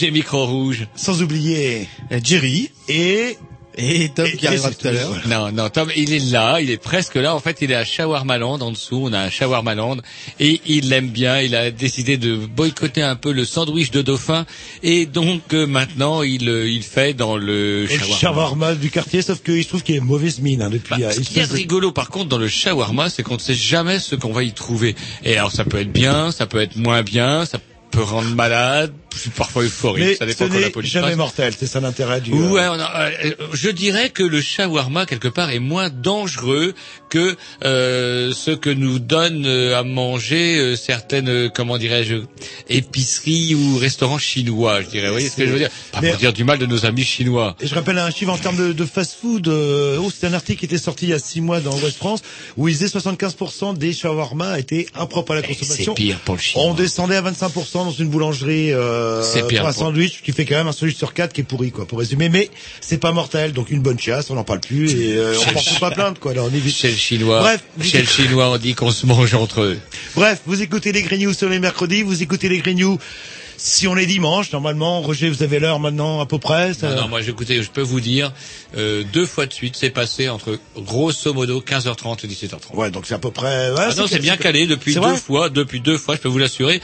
Roger Micro Rouge. sans oublier Jerry et Et Tom Et- qui et arrivera tout à l'heure. Non, non, Tom, il est là, il est presque là. En fait, il est à Shawarmaland en dessous. On a un Shawarmaland et il l'aime bien. Il a décidé de boycotter un peu le sandwich de dauphin et donc euh, maintenant il euh, il fait dans le le shawarma. du quartier, sauf qu'il se trouve qu'il est mauvaise mine hein, depuis. Bah, euh, ce qui est de- rigolo par contre dans le shawarma, c'est qu'on ne sait jamais ce qu'on va y trouver. Et alors ça peut être bien, ça peut être moins bien, ça peut rendre malade, parfois euphorique, Mais ça ce dépend la n'est jamais mortel, c'est ça l'intérêt du. Ouais, euh, on a- euh, je dirais que le shawarma quelque part est moins dangereux que euh, ce que nous donne euh, à manger euh, certaines, euh, comment dirais-je, épiceries ou restaurants chinois. Je dirais, vous voyez ce que je veux dire Pas pour dire du mal de nos amis chinois. Et je rappelle un chiffre en termes de, de fast-food. Euh, oh, c'était un article qui était sorti il y a six mois dans Ouest France où il disait 75% des shawarma étaient impropres à la C'est consommation. pire pour le chinois. On descendait à 25% dans une boulangerie euh, C'est pire pour un pour- sandwich qui fait quand même un sandwich sur quatre qui est pourri quoi pour résumer mais c'est pas mortel donc une bonne chasse on n'en parle plus et euh, on C'est- porte pas plainte quoi alors on évite chinois, Bref, chez le chinois, on dit qu'on se mange entre eux. Bref, vous écoutez les Grignoux sur les mercredis, vous écoutez les Grignoux si on est dimanche, normalement, Roger, vous avez l'heure maintenant à peu près. ça- Non, non, moi, écoutez, je peux vous dire, euh, deux fois de suite, c'est passé entre grosso modo 15h30 et 17h30. Ouais, donc c'est à peu près. ouais, Ah non, c'est bien calé depuis deux fois, depuis deux fois, je peux vous l'assurer.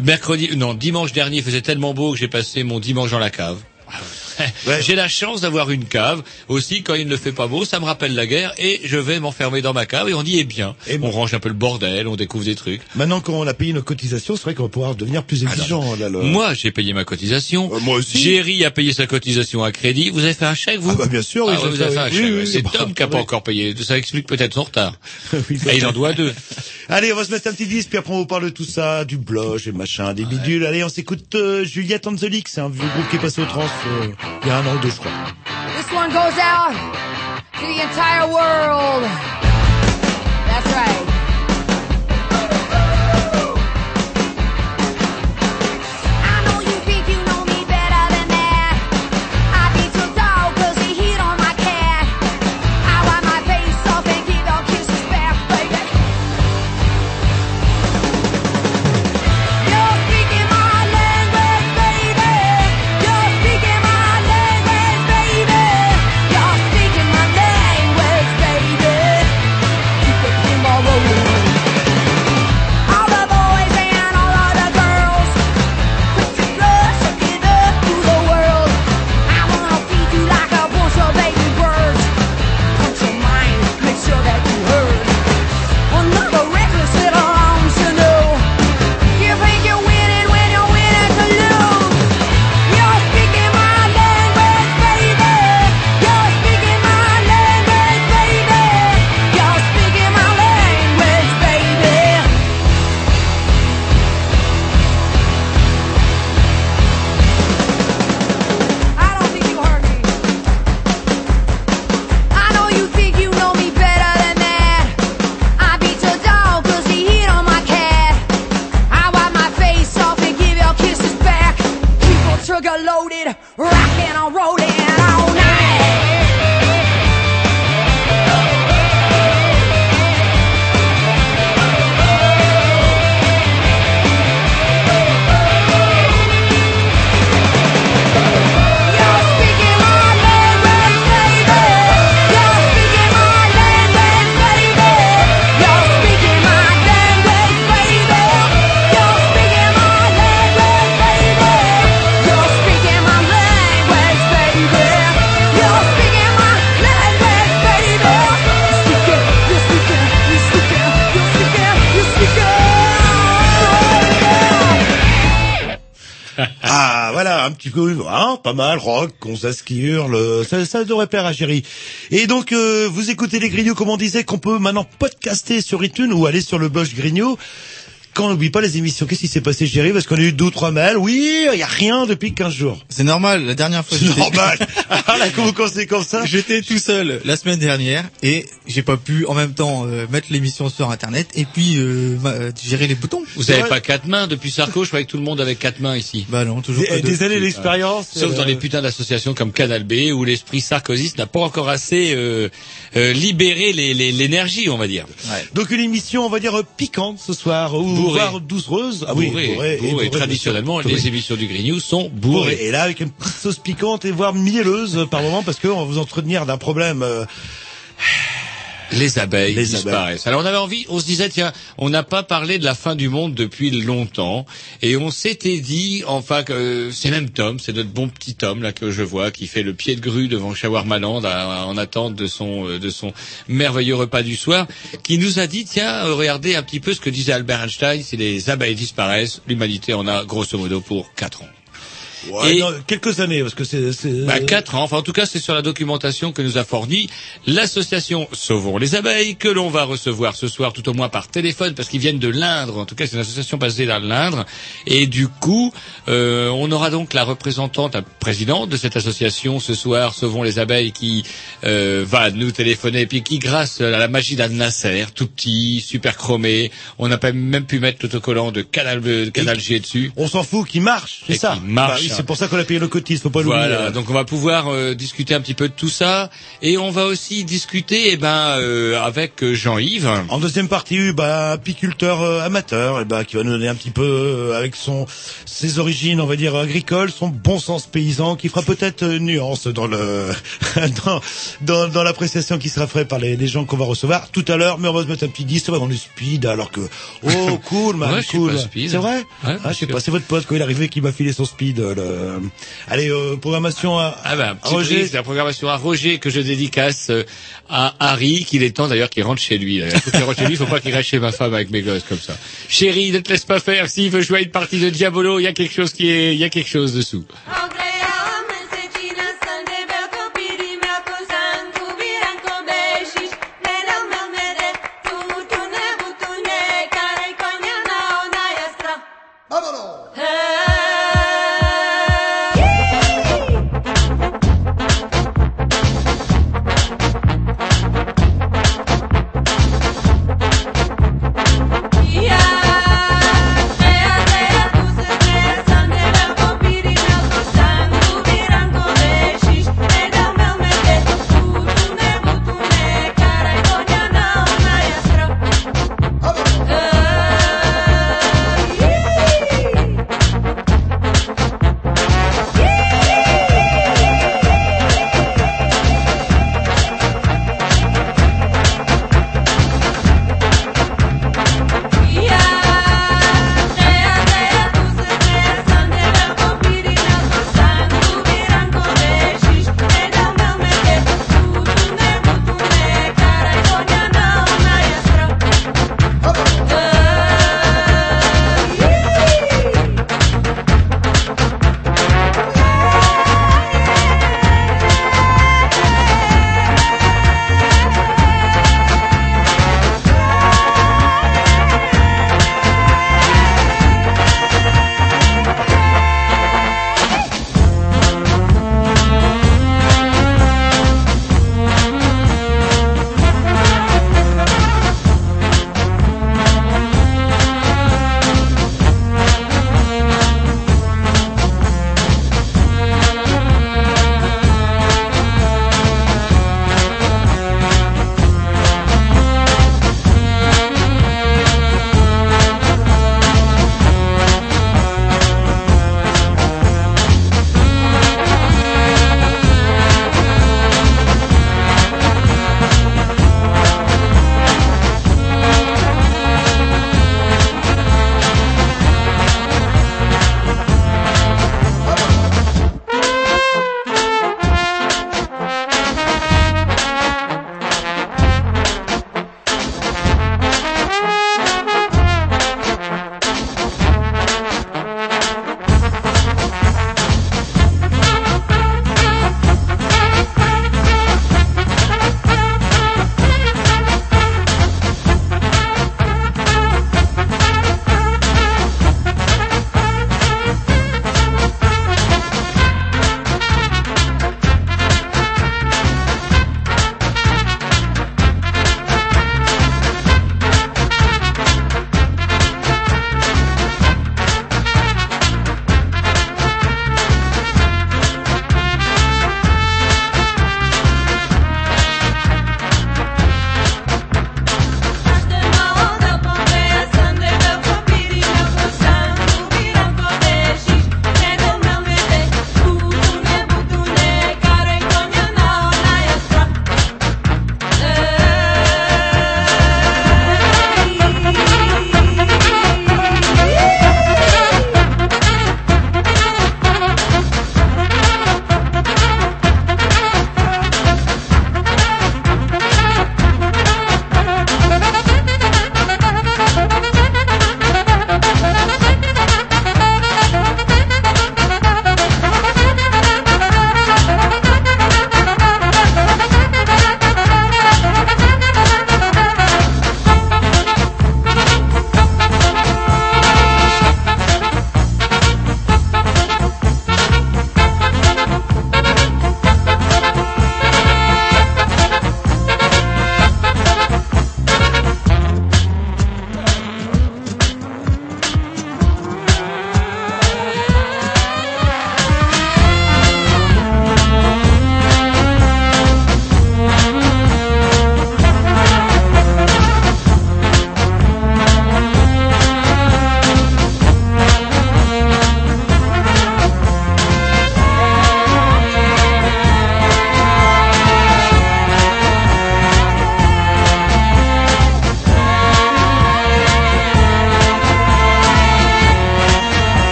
Mercredi, non, dimanche dernier, il faisait tellement beau que j'ai passé mon dimanche dans la cave. Ouais. J'ai la chance d'avoir une cave. Aussi, quand il ne fait pas beau, ça me rappelle la guerre et je vais m'enfermer dans ma cave et on y est bien. Et on bon. range un peu le bordel, on découvre des trucs. Maintenant qu'on a payé nos cotisations, c'est vrai qu'on va pouvoir devenir plus exigeant. là, le- Moi, j'ai payé ma cotisation. Euh, moi aussi. Jerry a payé sa cotisation à crédit. Vous avez fait un chèque, vous Ah bah, bien sûr, oui, Ah, je vous avez fait oui. un Oui, chèque. oui, oui, c'est bah, Tom qui n'a pas oui. encore payé. Ça explique peut-être son retard. Oui, Et il en doit deux. Allez, on va se mettre un petit disque, puis après on vous parle de tout ça, du bloge et machin, des bidules. Allez, on s'écoute euh, Juliette c'est un vieux groupe qui est passé au trans euh, il y a un an ou deux, je crois. This one goes out to the entire world. That's right. Pas mal, rock, Gonzas qui hurle, ça, ça devrait plaire à. Et donc, euh, vous écoutez les Grignots, comme on disait, qu'on peut maintenant podcaster sur iTunes ou aller sur le blog Grignot. Quand on n'oublie pas les émissions, qu'est-ce qui s'est passé, Chéri Parce qu'on a eu deux ou trois mails. Oui, il y a rien depuis 15 jours. C'est normal, la dernière fois C'est normal. ah là, vous comme ça? J'étais tout seul la semaine dernière et j'ai pas pu en même temps euh, mettre l'émission sur internet et puis euh, ma- euh, gérer les boutons. Vous avez pas quatre mains depuis Sarko, je croyais que tout le monde avait quatre mains ici. Bah non, toujours Des, pas des de- années d'expérience. Sauf dans euh, les putains d'associations comme Canal B où l'esprit sarkozyste n'a pas encore assez euh, euh, libéré les- les- l'énergie, on va dire. Donc une émission, on va dire, piquante ce soir. Voire doucereuse. Ah oui, bourré, bourrée, et bourré. bourrée, Traditionnellement, les émissions du Green News sont Bourrée. bourrées. Et là, avec une petite sauce piquante et voire mielleuse euh, par moment, parce qu'on va vous entretenir d'un problème. euh, Les abeilles Les disparaissent. Alors on avait envie, on se disait tiens, on n'a pas parlé de la fin du monde depuis longtemps et on s'était dit enfin que euh, c'est même Tom, c'est notre bon petit Tom là que je vois qui fait le pied de grue devant Shawarmaland en attente de son euh, de son merveilleux repas du soir, qui nous a dit tiens euh, regardez un petit peu ce que disait Albert Einstein, si les abeilles disparaissent, l'humanité en a grosso modo pour quatre ans. Ouais, Et- non, quelques années, parce que c'est. Bah, quatre ans. Enfin, en tout cas, c'est sur la documentation que nous a fourni l'association Sauvons les abeilles, que l'on va recevoir ce soir, tout au moins par téléphone, parce qu'ils viennent de l'Indre. En tout cas, c'est une association basée dans l'Indre. Et du coup, euh, on aura donc la représentante, la présidente de cette association ce soir, Sauvons les abeilles, qui euh, va nous téléphoner, et puis qui, grâce à la magie d'Anne Nasser, tout petit, super chromé, on n'a pas même pu mettre l'autocollant de Canal, de Canal G dessus. On s'en fout, qui marche, c'est ça. qui marche. Bah c'est pour ça qu'on a payé le cotis, faut pas l'oublier. Voilà, donc on va pouvoir euh, discuter un petit peu de tout ça et on va aussi discuter eh ben euh, avec euh, Jean-Yves. En deuxième partie, bah, apiculteur euh, amateur, et bah, qui va nous donner un petit peu euh, avec son ses origines, on va dire agricoles, son bon sens paysan, qui fera peut-être euh, nuance dans le dans dans, dans l'appréciation qui sera faite par les, les gens qu'on va recevoir tout à l'heure. Mais on va se mettre un petit disque, dans le speed, alors que oh cool, man, Ouais, cool. C'est vrai Ouais, Ah, je sais pas, c'est votre pote quand il est arrivé qui m'a filé son speed. Euh, le... Allez, euh, programmation à, Ah ben, à Roger. c'est la programmation à Roger que je dédicace euh, à Harry, qu'il est temps d'ailleurs qu'il rentre chez lui. Il faut qu'il rentre chez lui, il faut pas qu'il reste chez ma femme avec mes gosses comme ça. Chérie, ne te laisse pas faire, s'il veut jouer à une partie de Diabolo, il y a quelque chose qui est, il y a quelque chose dessous.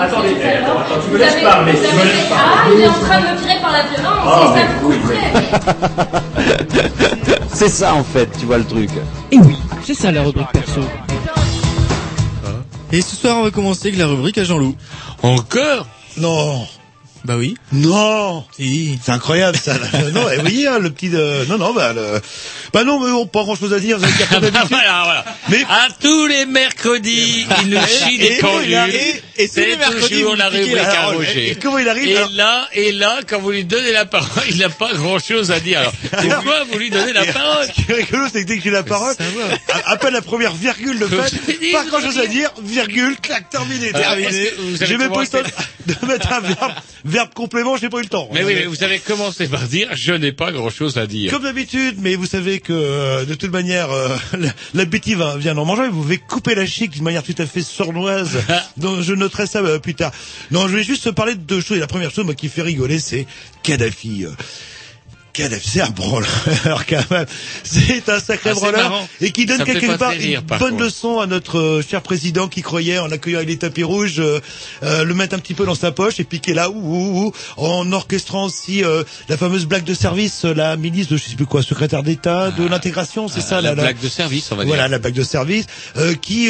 Attendez, eh, attends, attends, tu me laisses parler, tu me laisses Ah, parler. il est en train de me tirer par la violence, Ah, c'est ça oui, comprenez C'est ça en fait, tu vois le truc. Et oui, c'est ça la rubrique perso. Et ce soir, on va commencer avec la rubrique à Jean-Loup. Encore? Non. Bah oui. Non. Si. C'est incroyable ça. non, et vous voyez hein, le petit. euh, non, non, bah, le... bah non, mais bon, pas grand chose à dire. Vous avez qu'à voilà, voilà. Mais- À tous les mercredis, il nous chie des Et- et- et- C'est mercredis, toujours la rubrique à. Roger. Et comment il arrive, Et là, et là, quand vous lui donnez la parole, il n'a pas grand chose à dire. Alors, pourquoi vous lui donnez la parole? Ce qui est rigolo, c'est que dès que j'ai la parole, à, peine la première virgule de fait, pas grand chose à dire, virgule, clac, terminé, terminé. J'ai même pas eu le temps de mettre un verbe, verbe complément, j'ai pas eu le temps. Mais oui, mais vous avez commencé par dire, je n'ai pas grand chose à dire. Comme d'habitude, mais vous savez que euh, de toute manière, euh, la- l'appétit va- vient en mangeant et vous pouvez couper la chic d'une manière tout à fait sournoise. Donc je noterai ça euh, plus tard. Non, je voulais juste parler de deux choses. Et la première chose moi, qui fait rigoler, c'est Kadhafi. Kadhafi, c'est un branleur quand même. C'est un sacré Ah, marrant. et qui donne Ça quelque part rire, une par bonne contre. leçon à notre euh, cher président qui croyait en accueillant les tapis rouges, euh, euh, le mettre un petit peu dans sa poche et piquer là, ouh, ouh, ouh, en orchestrant aussi euh, la fameuse blague de service, euh, la ministre de je sais plus quoi, secrétaire d'État de l'intégration, c'est ça Ah, la là. blague de service, on va dire. Voilà, la blague de service, euh, qui,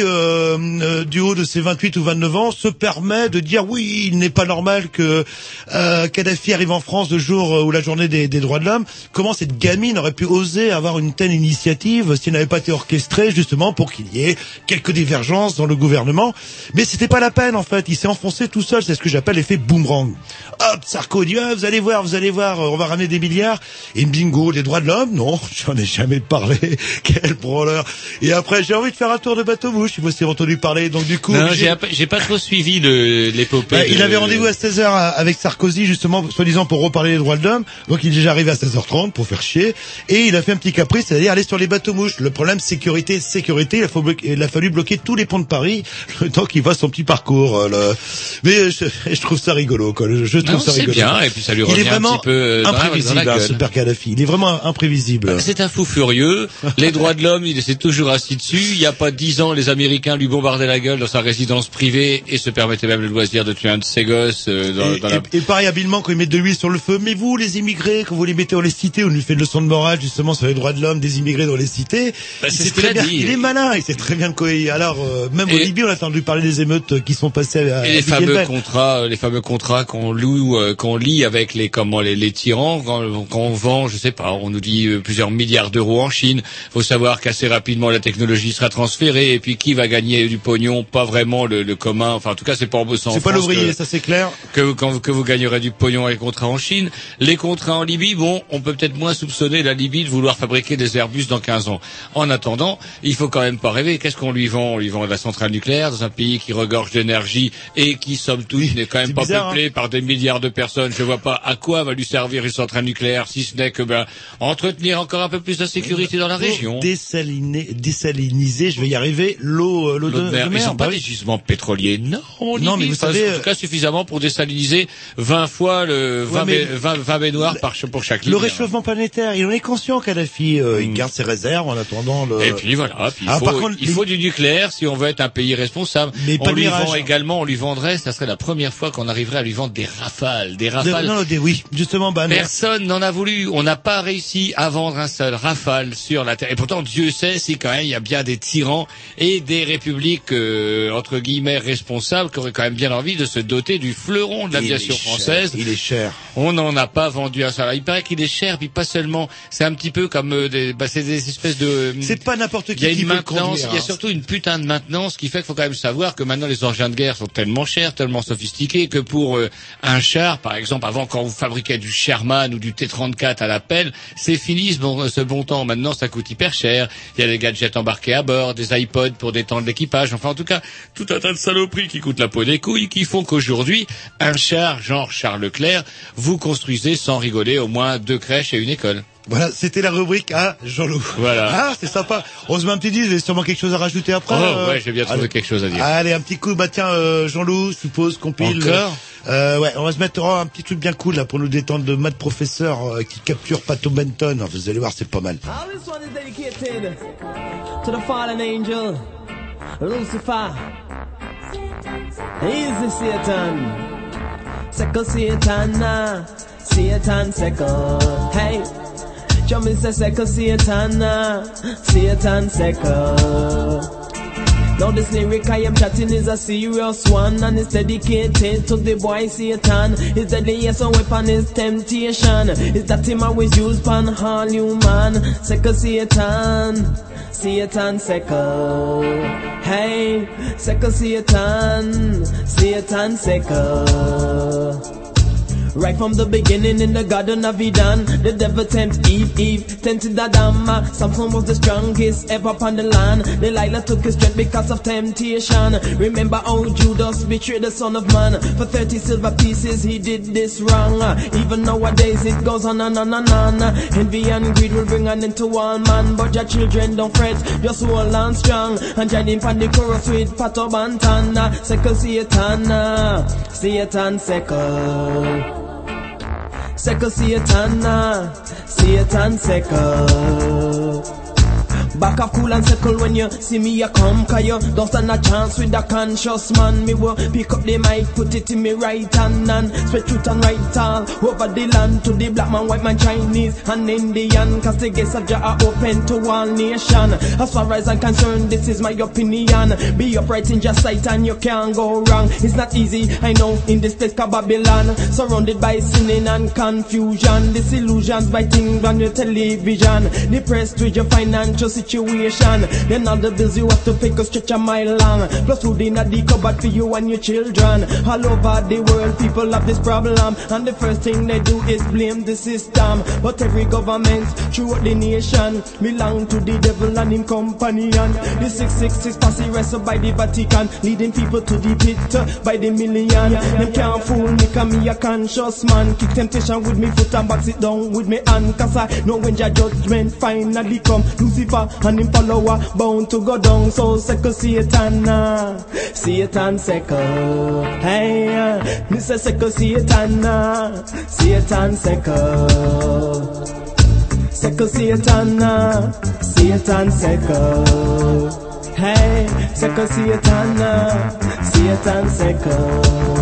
du haut de ses 28 ou 29 ans, se permet de dire oui, il n'est pas normal que euh, Kadhafi arrive en France le jour où la journée des, des droits de l'homme. Comment cette gamine aurait pu oser avoir une telle initiative si elle n'avait pas été orchestrée justement pour qu'il y ait quelques divergences dans le gouvernement Mais c'était pas la peine en fait. Il s'est enfoncé tout seul. C'est ce que j'appelle l'effet boomerang. Hop, Sarko dit ah, vous allez voir, vous allez voir, euh, on va ramener des milliards. Et bingo, les droits de l'homme? Non, j'en ai jamais parlé. Quel branleur. Et après, j'ai envie de faire un tour de bateau mouche. Je sais entendu parler. Donc du coup, Non, j'ai- pas trop suivi l'épopée. bah, de- il avait rendez-vous à 16h avec Sarkozy, justement, soi-disant pour reparler des droits de l'homme. Donc il est déjà arrivé à 16h30 pour faire chier. Et il a fait un petit caprice, c'est-à-dire aller sur les bateaux mouches. Le problème, sécurité, sécurité. Il a, faut bloquer- il a fallu bloquer tous les ponts de Paris le temps qu'il fasse son petit parcours. euh, le- Mais je, je trouve ça rigolo, quoi. Je, je trouve Non, ça rigolo. bien, et puis ça lui il revient est un vraiment petit peu euh, dans la- imprévisible, hein, père Kadhafi. Il est vraiment imprévisible. C'est un fou furieux. Les droits de l'homme, il s'est toujours assis dessus. Il n'y a pas dix ans, les Américains lui bombardaient la gueule dans sa résidence privée et se permettaient même le loisir de tuer un de ses gosses euh, dans, Et, dans la... et- et pareil habilement quand ils mettent de l'huile sur le feu. Mais vous, les immigrés, quand vous les mettez dans les cités, on lui fait une leçon de morale justement sur les droits de l'homme des immigrés dans les cités. Bah, il c'est sait ce qu'il très a bien, dit. il est malin, il sait très bien de quoi il. Alors euh, même au Et- Libye, on a entendu parler des émeutes qui sont passées à, Et les à fameux contrats, euh, les fameux contrats qu'on loue, euh, qu'on lit avec les comment les, les tyrans, quand, quand on vend, je sais pas, on nous dit plusieurs milliards d'euros en Chine. Faut savoir qu'assez rapidement la technologie sera transférée et puis qui va gagner du pognon? Pas vraiment le, le commun. Enfin, en tout cas, c'est pas en bossant. C'est pas l'ouvrier, ça c'est clair. que, quand, que vous gagnerez du pognon avec les contrats en Chine. Les contrats en Libye, bon, on peut peut-être moins soupçonner la Libye de vouloir fabriquer des Airbus dans 15 ans. En attendant, il faut quand même pas rêver. Qu'est-ce qu'on lui vend? On lui vend de la centrale nucléaire dans un pays qui regorge d'énergie et qui, somme toute, n'est quand même pas bizarre, peuplé par des milliards de personnes. Je vois pas à quoi va lui servir une centrale nucléaire, si ce n'est que ben, entretenir encore un peu plus la sécurité dans la région. Pour Dessaliner, désaliniser, je vais y arriver. L'eau, euh, l'eau de, L'eau de mer. de Ils mer, ont pas bah des gisements pétroliers, non. Non, mais vous Enfin, savez, en tout cas suffisamment pour désaliniser 20 fois le 20, mais- ba- 20, 20 baignoires par pour chaque Le réchauffement planétaire, il en est conscient, Kadhafi. euh, Il garde ses réserves en attendant le. Et puis voilà, puis il, Ah, faut, par contre, il les- faut du nucléaire si on veut être un pays responsable. Mais on pas lui mirage. vend également, on lui vendrait, ça serait la première fois qu'on arriverait à lui vendre des rafales, des de- rafales. non, des, oui, justement, bah. Personne n'en a voulu. On n'a pas réussi à vendre un seul rafale sur la terre. Et pourtant, Dieu sait si quand même il y a bien des tyrans et des républiques euh, entre guillemets responsables qui auraient quand même bien envie de se doter du fleuron de l'aviation française. Il est cher. On n'en a pas vendu un seul. Il paraît qu'il des chairs, puis pas seulement. C'est un petit peu comme euh, des, bah, c'est des espèces de. C'est pas n'importe Il qui y a une maintenance, il y a surtout une putain de maintenance qui fait qu'il faut quand même savoir que maintenant les engins de guerre sont tellement chers, tellement sophistiqués que pour euh, un char, par exemple, avant quand vous fabriquiez du Sherman ou du T-34 à la pelle, c'est fini ce bon, ce bon temps. Maintenant, ça coûte hyper cher. Il y a des gadgets embarqués à bord, des iPods pour détendre l'équipage. Enfin, en tout cas, tout un tas de saloperies qui coûtent la peau des couilles, qui font qu'aujourd'hui, un char genre Charles Leclerc, vous construisez sans rigoler au moins deux crèches et une école. Voilà, c'était la rubrique à Jean-Loup. Voilà. Ah, c'est sympa. On se met un petit disque, il y a sûrement quelque chose à rajouter après. Oh, euh. ouais, j'ai bien trouvé Allez. quelque chose à dire. Allez, un petit coup, bah tiens, euh, Jean-Loup, je suppose qu'on pile. Encore euh, Ouais, on va se mettre oh, un petit truc bien cool là pour nous détendre de Mad Professeur euh, qui capture Pato Benton. Vous allez voir, c'est pas mal. All this one is dedicated to the fallen angel, Lucifer. Easy Satan. Sickle Satan, nah. Satan sickle. Hey. Jump se a sickle Satan, nah. Satan sickle. Now this lyric I am chatting is a serious one and it's dedicated to the boy Satan. His deadliest weapon is temptation. Is that him always use pan all human. Second Satan, Satan second. Hey, second Satan, Satan second. Right from the beginning in the Garden of Eden, the devil tempted Eve, Eve tempted Adam. Uh, Samson was the strongest ever upon the land. Delilah took his strength because of temptation. Remember how Judas betrayed the Son of Man for 30 silver pieces. He did this wrong. Uh, Even nowadays it goes on and on and on. Uh, Envy and greed will bring an end to all man. But your children don't fret, just hold on strong. And join in pan the chorus with Pato Bantana. Second Satan, Satan second. Sekkel, Satan, Satan, Sekkel. Back up cool and circle when you see me you come Cause you don't stand a chance with a conscious man. Me will pick up the mic, put it in me right hand And spread truth and right all over the land To the black man, white man, Chinese and Indian. Cause the gates of Jah are open to all nation As far as I'm concerned, this is my opinion. Be upright in your sight and you can't go wrong. It's not easy, I know, in this place called Babylon Surrounded by sinning and confusion. Disillusions by things on your television. Depressed with your financial situation Then all the bills you have to pay go stretch a mile long. Plus food in a the cupboard for you and your children. All over the world people have this problem. And the first thing they do is blame the system. But every government throughout the nation Belong to the devil and him companion. The 666 posse wrestled by the Vatican Leading people to the pit by the million. Them can't fool me cause me a conscious man. Kick temptation with me foot and box it down with me hand Cause I know when your judgment finally come. Lucifer and him follower bound to go down. So second Satan, uh, Satan second. Hey, uh, this is second Satan, uh, Satan second. Second Satan, uh, Satan second. Hey, second Satan, uh, Satan second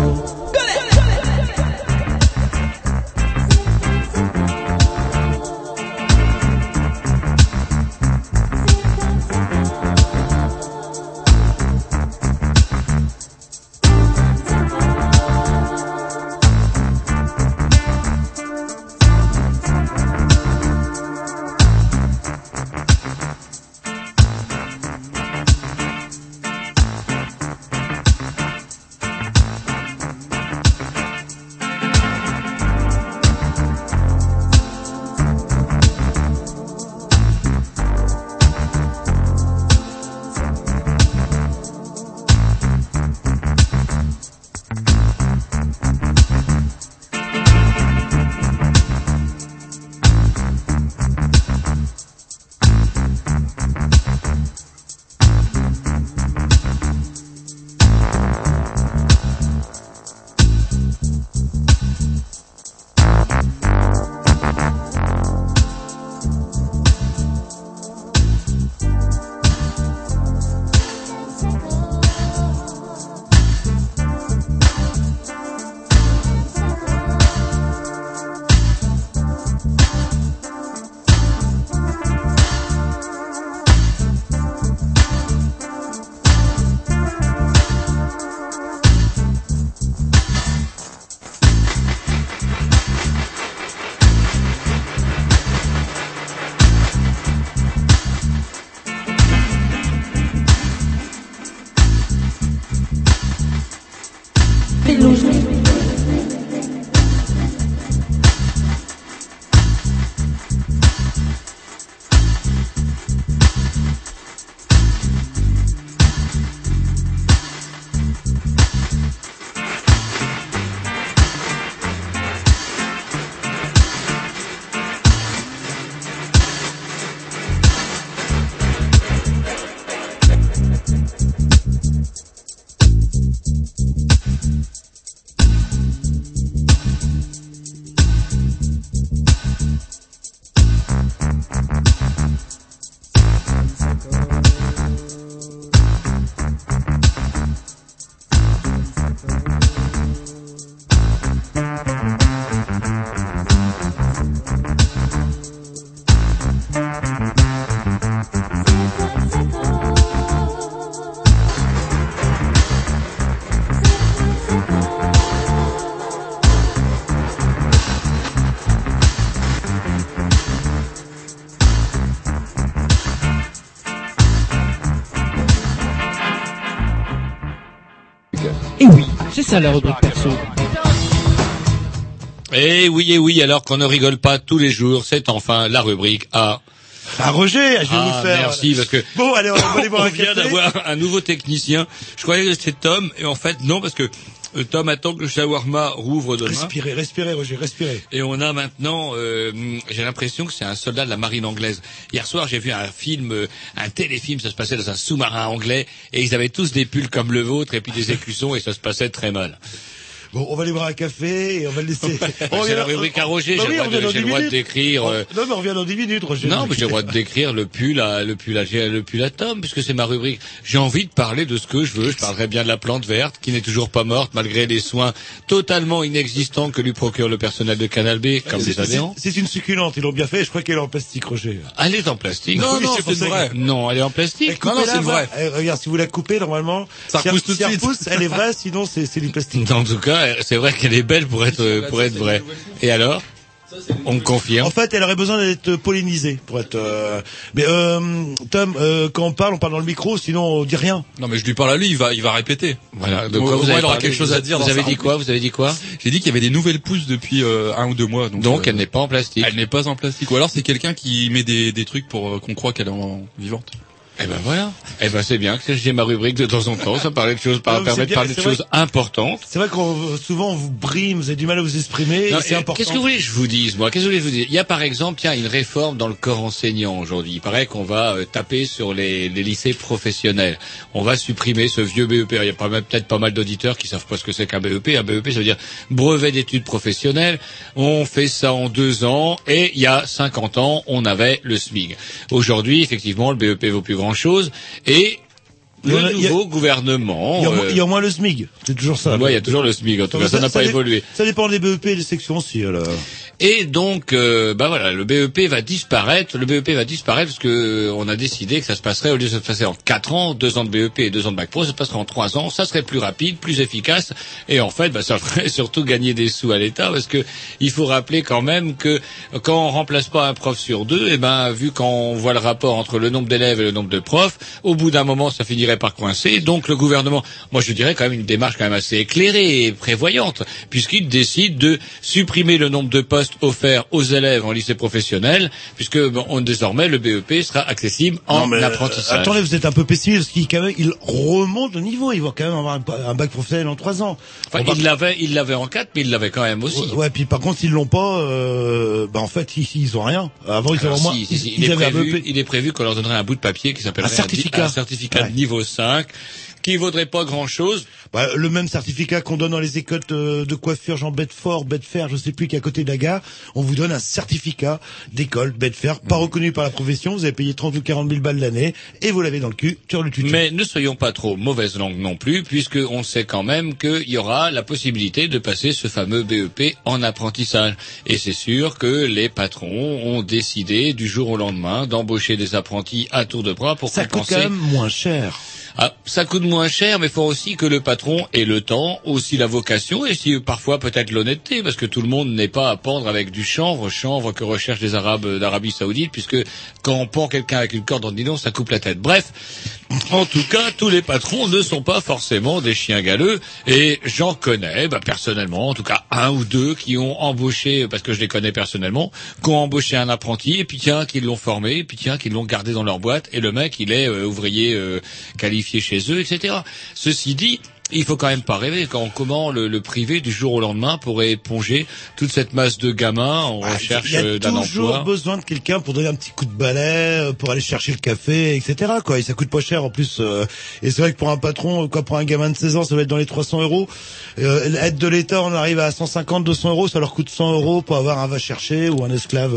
ça la rubrique perso. Eh oui, eh oui, alors qu'on ne rigole pas tous les jours, c'est enfin la rubrique A. Ah Roger, je vais Ah, vous faire. merci, parce que Bon, allez, on va aller boire on un vient d'avoir un nouveau technicien. Je croyais que c'était Tom, et en fait non, parce que Tom attend que le shawarma rouvre demain. Respirez, respirez, Roger, respirez. Et on a maintenant, euh, j'ai l'impression que c'est un soldat de la marine anglaise. Hier soir, j'ai vu un film, euh, un téléfilm, ça se passait dans un sous-marin anglais, et ils avaient tous des pulls comme le vôtre, et puis des écussons, et ça se passait très mal. Bon, on va aller boire un café et on va le laisser. On c'est la rubrique à Roger, Bah j'ai oui, le droit de, dans j'ai le 10 droit de minutes. décrire. euh, Non, mais on revient dans 10 minutes, Roger. Non, mais j'ai le droit de décrire le pull à, le pull à, le pull à Tom, puisque c'est ma rubrique. J'ai envie de parler de ce que je veux. Je parlerai bien de la plante verte, qui n'est toujours pas morte, malgré les soins totalement inexistants que lui procure le personnel de Canal B, comme C'est- des adhérents. C'est c'est une succulente, ils l'ont bien fait. Je crois qu'elle est en plastique, Roger. Elle est en plastique. Oui, c'est que- Non, elle est en plastique. Coupez-la, voilà. Eh, regarde, si vous la coupez, normalement, Ça repousse tout de suite. elle est vraie, sinon c'est c'est du plastique. En tout cas, c'est vrai qu'elle est belle pour être, pour être vraie. Et alors? On me confirme. En fait, elle aurait besoin d'être pollinisée pour être. euh, Mais euh, Tom, euh, quand on parle, on parle dans le micro, sinon on dit rien. Non, mais je lui parle à lui, il va, il va répéter. Voilà. Donc, vous moins, avez il aura parlé- quelque chose à dire. Vous avez dit quoi? Vous avez dit quoi? J'ai dit qu'il y avait des nouvelles pousses depuis euh, un ou deux mois. Donc, Donc, euh, elle n'est pas en plastique. elle n'est pas en plastique. Ou alors c'est quelqu'un qui met des, des trucs pour euh, qu'on croit qu'elle est en vivante. Eh ben voilà. Eh ben c'est bien que j'ai ma rubrique de temps en temps. Ça parlait de choses, Non, par, mais permet de parler de choses importantes. C'est vrai qu'on souvent on vous brime, vous avez du mal à vous exprimer. C'est important. Qu'est-ce que vous voulez que je vous dise, moi? Qu'est-ce que vous voulez que je vous dise? Il y a par exemple, tiens, une réforme dans le corps enseignant aujourd'hui. Il paraît qu'on va euh, taper sur les, les lycées professionnels. On va supprimer ce vieux BEP. Il y a peut-être pas mal d'auditeurs qui savent pas ce que c'est qu'un BEP. Un BEP, ça veut dire brevet d'études professionnelles. On fait ça en deux ans et il y a 50 ans, on avait le SMIG. Aujourd'hui, effectivement, le BEP vaut plus grand-chose. Et le a- a- nouveau gouvernement... il y, a, au moins- euh, il y a au moins le SMIG, c'est toujours ça. ouais, il y a toujours le SMIG, en tout cas, ça n'a pas évolué. Ça dépend des BEP et des sections aussi. Alors. Et donc, euh, bah voilà, le BEP va disparaître. Le BEP va disparaître parce que euh, on a décidé que ça se passerait au lieu de se passer en quatre ans, deux ans de BEP et deux ans de bac pro, ça se passerait en trois ans. Ça serait plus rapide, plus efficace, et en fait, bah, ça ferait surtout gagner des sous à l'État parce que il faut rappeler quand même que quand on remplace pas un prof sur deux, et ben vu qu'on voit le rapport entre le nombre d'élèves et le nombre de profs, au bout d'un moment, ça finirait par coincer. Donc le gouvernement, moi je dirais quand même une démarche quand même assez éclairée et prévoyante, puisqu'il décide de supprimer le nombre de postes offerts aux élèves en lycée professionnel, puisque bon, on- désormais le BEP sera accessible en Non, mais, apprentissage. euh, attendez, vous êtes un peu pessimiste parce qu'il quand même, il remonte le niveau. Il va quand même avoir un, un bac professionnel en trois ans. Enfin, il l'avait, il l'avait en quatre, mais il l'avait quand même aussi. Ouais, ouais, puis par contre, s'ils l'ont pas, euh, bah en fait, ils, ils ont rien. Avant, ils avaient au moins, si, si, si, ils, il, ils est prévu, BEP. il est prévu qu'on leur donnerait un bout de papier qui s'appellerait Un certificat. un certificat Ouais. de niveau 5, qui vaudrait pas grand chose. Bah, le même certificat qu'on donne dans les écoles de, de coiffure, Jean Bedford, Bedfer, je sais plus, qui est à côté de la gare, on vous donne un certificat d'école Bedfer, pas reconnu par la profession, vous avez payé 30 ou 40 000 balles l'année, et vous l'avez dans le cul, sur le tutu. Mais ne soyons pas trop mauvaise langue non plus, puisque on sait quand même qu'il y aura la possibilité de passer ce fameux BEP en apprentissage. Et c'est sûr que les patrons ont décidé du jour au lendemain d'embaucher des apprentis à tour de bras pour ça coûte compenser. quand même moins cher. Ah, ça coûte moins cher, mais il faut aussi que le patron ait le temps, aussi la vocation, et si parfois peut-être l'honnêteté, parce que tout le monde n'est pas à pendre avec du chanvre, chanvre que recherchent les Arabes d'Arabie Saoudite, puisque quand on pend quelqu'un avec une corde en nylon, ça coupe la tête. Bref, en tout cas, tous les patrons ne sont pas forcément des chiens galeux, et j'en connais, bah, personnellement, en tout cas un ou deux qui ont embauché, parce que je les connais personnellement, qui ont embauché un apprenti, et puis tiens, qui l'ont formé, et puis tiens, qui l'ont gardé dans leur boîte, et le mec, il est euh, ouvrier euh, qualifié chez eux, etc. Ceci dit, il faut quand même pas rêver quand comment le, le privé du jour au lendemain pourrait éponger toute cette masse de gamins en recherche Il y a euh, d'un toujours emploi. besoin de quelqu'un pour donner un petit coup de balai, euh, pour aller chercher le café, etc. Quoi. Et ça coûte pas cher en plus. euh, et c'est vrai que pour un patron, quoi, pour un gamin de 16 ans, ça va être dans les 300 euros. Euh, L'aide de l'État, on arrive à 150, 200 euros, ça leur coûte 100 euros pour avoir un va chercher ou un esclave.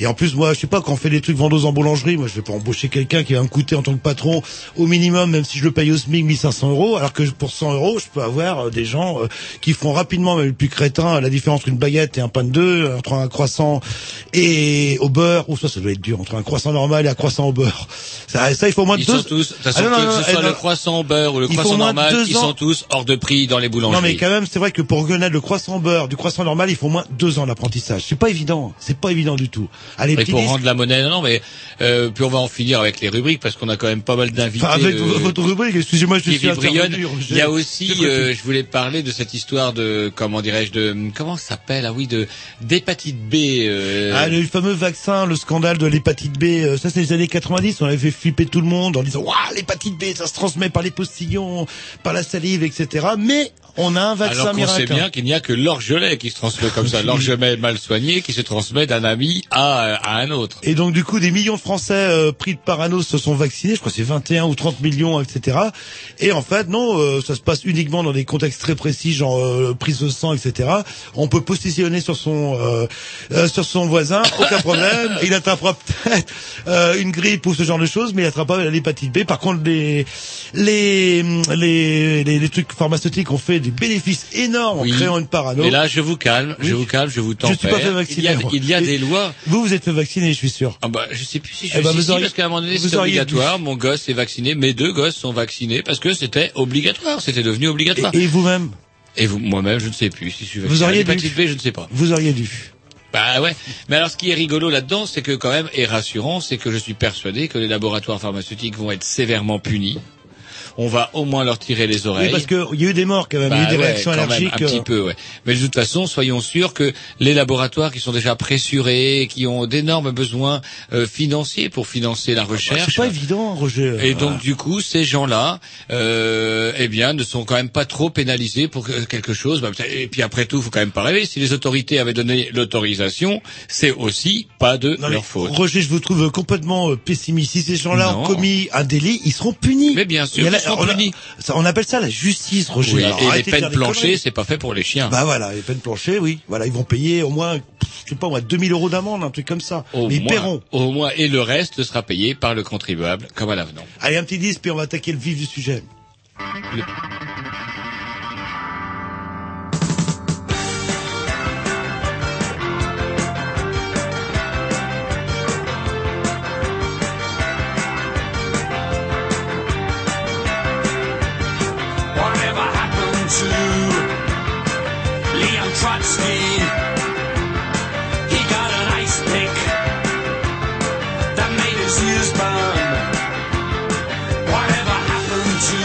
Et en plus, moi, je sais pas, quand on fait des trucs vendeuse en boulangerie, moi, je vais pas embaucher quelqu'un qui va me coûter en tant que patron au minimum, même si je le paye au SMIC 1500 euros, alors que pour 100 euros, je peux avoir euh, des gens euh, qui feront rapidement, même le plus crétin, la différence entre une baguette et un pain de deux, entre un croissant et au beurre. Ou ça, ça doit être dur, entre un croissant normal et un croissant au beurre. Ça, ça il faut au moins Ils deux. sont tous, Ah, non, non, que ce soit le croissant au beurre ou le croissant normal, ils ans. sont tous hors de prix dans les boulangeries. Non mais quand même, c'est vrai que pour reconnaître le croissant au beurre du croissant normal, il faut au moins deux ans d'apprentissage. C'est pas évident. C'est pas évident du tout. Allez, petit pour disque. rendre la monnaie, non, mais euh, puis on va en finir avec les rubriques parce qu'on a quand même pas mal d'invités. Enfin, avec euh, votre rubrique, excusez-moi, je suis intervenu. Il y a aussi, euh, je voulais parler de cette histoire de, comment dirais-je, de, comment ça s'appelle, ah oui, de d'hépatite B. euh, Ah, le fameux vaccin, le scandale de l'hépatite B, euh, ça c'est les années 90, on avait fait flipper tout le monde en disant waouh l'hépatite B, ça se transmet par les postillons, par la salive, etc. Mais on a un vaccin Alors qu'on sait bien qu'il n'y a que l'orgelet qui se transmet comme ça, l'orgelet mal soigné qui se transmet d'un ami à, à un autre. Et donc du coup, des millions de Français euh, pris de parano se sont vaccinés. Je crois que c'est 21 ou 30 millions, etc. Et en fait, non, euh, ça se passe uniquement dans des contextes très précis, genre euh, prise de sang, etc. On peut positionner sur son euh, euh, sur son voisin, aucun problème. Il attrapera peut-être euh, une grippe ou ce genre de choses, mais il attrapera pas l'hépatite B. Par contre, les les les les, les trucs pharmaceutiques ont fait des bénéfices énormes Oui. en créant une parano. Mais là, je vous calme, je vous calme, je vous Je suis pas fait tempère. Il y vacciner. a, il y a Et des lois. Vous, vous êtes fait vacciner, je suis sûr. Ah bah, je sais plus si je Eh ben, suis vous auriez- parce qu'à un moment donné, vous auriez obligatoire. Mon gosse est vacciné, mes deux gosses sont vaccinés parce que c'était obligatoire. C'était devenu obligatoire. Et, et vous-même, Et vous, moi-même, je ne sais plus si je suis Vous vacciné. auriez dû. B, je ne sais pas. vous auriez dû. Bah ouais. Mais alors, ce qui est rigolo là-dedans, c'est que quand même, et rassurant, c'est que je suis persuadé que les laboratoires pharmaceutiques vont être sévèrement punis. On va au moins leur tirer les oreilles. Oui, parce qu'il y a eu des morts quand même, il y a eu Bah des ouais, réactions même, allergiques. un petit euh, peu, ouais. Mais de toute façon, soyons sûrs que les laboratoires qui sont déjà pressurés, qui ont d'énormes besoins euh, financiers pour financer la bah, recherche, c'est pas évident, Roger. et donc du coup, ces gens-là, euh, eh bien, ne sont quand même pas trop pénalisés pour que- quelque chose. Bah, Et puis après tout, faut quand même pas rêver. Si les autorités avaient donné l'autorisation, c'est aussi pas de Non, leur faute. Roger, je vous trouve complètement euh, pessimiste. Si ces gens-là ont commis un délit, ils seront punis. Mais bien sûr la- on, a- punis. ça, on appelle ça la justice, Roger. Oui, Alors, et les de peines des planchées, c'est pas fait pour les chiens. Bah voilà, les peines planchées, oui. Voilà, ils vont payer au moins, je sais pas, moi, 2000 euros d'amende, un truc comme ça. au mais ils moins, paieront. au moins, et le reste sera payé par le contribuable, comme à l'avenant. Allez, un petit disque, puis on va attaquer le vif du sujet. To Leon Trotsky? He got an ice pick that made his ears burn. Whatever happened to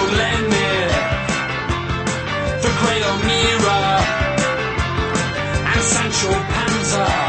old Lenin, the great O'Meara, and Sancho Panza?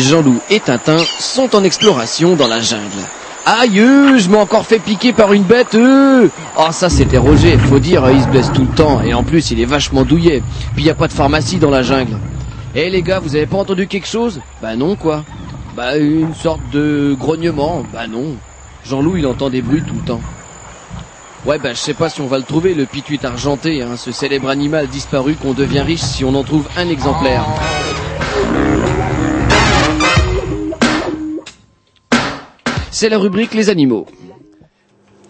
Jean-Loup et Tintin sont en exploration dans la jungle. Aïe, je m'ai encore fait piquer par une bête. Euh. Oh, ça c'était Roger, faut dire, il se blesse tout le temps et en plus il est vachement douillet. Puis y a pas de pharmacie dans la jungle. Eh les gars, vous avez pas entendu quelque chose? Bah non quoi. Bah une sorte de grognement. Bah non. Jean-Loup il entend des bruits tout le temps. Ouais bah je sais pas si on va le trouver le pituit argenté, hein, ce célèbre animal disparu qu'on devient riche si on en trouve un exemplaire. C'est la rubrique les animaux.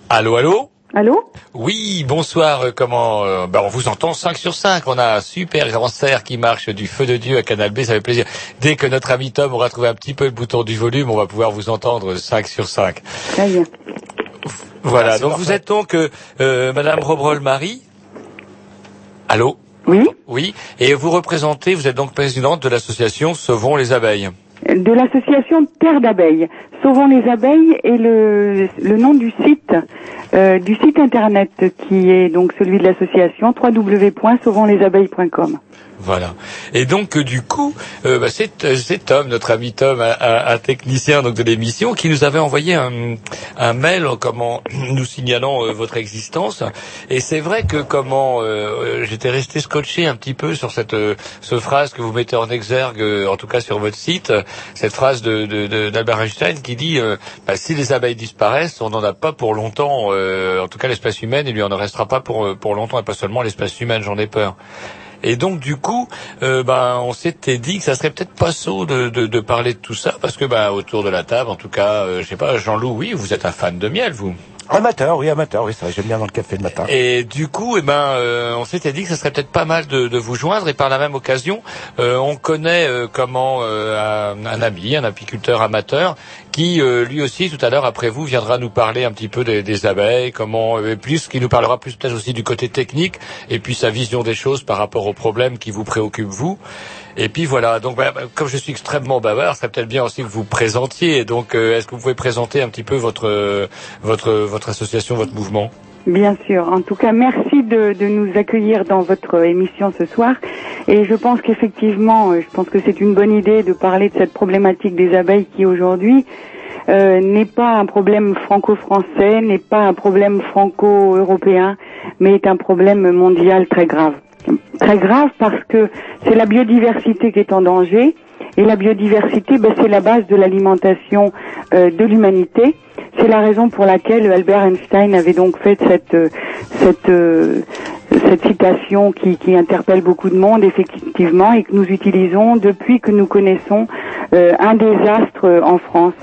Allô, allô Allô Oui, bonsoir, euh, comment euh, ben, On vous entend 5 sur 5, on a un super grand cerf qui marche du feu de Dieu à Canal B, ça fait plaisir. Dès que notre ami Tom aura trouvé un petit peu le bouton du volume, on va pouvoir vous entendre 5 sur 5. Très bien. Voilà, donc vous êtes donc euh, euh, Madame Robrol-Marie Allô Oui Oui, et vous représentez, vous êtes donc présidente de l'association Sauvons les abeilles. De l'association Terre d'abeilles. Sauvons les abeilles et le, le nom du site, euh, du site internet qui est donc celui de l'association www.sauvonslabeilles.com. Voilà. Et donc euh, du coup, euh, bah, c'est euh, Tom, notre ami Tom, un, technicien donc de l'émission, qui nous avait envoyé un, un mail en comment nous signalant votre existence. Et c'est vrai que comment j'étais resté scotché un petit peu sur cette ce phrase que vous mettez en exergue, en tout cas sur votre site, cette phrase de d'Albert Einstein dit euh, bah, si les abeilles disparaissent, on n'en a pas pour longtemps. euh, en tout cas, l'espèce humaine, il lui en restera pas pour euh, pour longtemps et pas seulement l'espèce humaine. J'en ai peur. Et donc du coup, ben on s'était dit que ça serait peut-être pas sot de, de, parler de tout ça parce que ben autour de la table, en tout cas, je sais pas, Jean-Loup, oui, vous êtes un fan de miel, vous. Amateur, oui, amateur, oui, ça, j'aime bien dans le café le matin. Et du coup, eh ben, euh, on s'était dit que ça serait peut-être pas mal de, de vous joindre. Et par la même occasion, euh, on connaît euh, comment euh, un, un ami, un apiculteur amateur, qui euh, lui aussi, tout à l'heure après vous, viendra nous parler un petit peu des, des abeilles, comment, euh, plus, qui nous parlera plus peut-être aussi du côté technique, et puis sa vision des choses par rapport aux problèmes qui vous préoccupent vous. Et puis voilà, donc bah, bah, comme je suis extrêmement bavard, serait peut-être bien aussi que vous présentiez. Donc, euh, est-ce que vous pouvez présenter un petit peu votre euh, votre votre association, votre mouvement? Bien sûr. En tout cas, merci de, de nous accueillir dans votre émission ce soir. Et je pense qu'effectivement, euh, je pense que c'est une bonne idée de parler de cette problématique des abeilles qui aujourd'hui euh, n'est pas un problème franco-français, n'est pas un problème franco-européen, mais est un problème mondial très grave. Très grave parce que c'est la biodiversité qui est en danger. Et la biodiversité, ben, c'est la base de l'alimentation euh, de l'humanité. C'est la raison pour laquelle Albert Einstein avait donc fait cette euh, cette euh, cette citation qui, interpelle beaucoup de monde effectivement et que nous utilisons depuis que nous connaissons euh, un désastre en France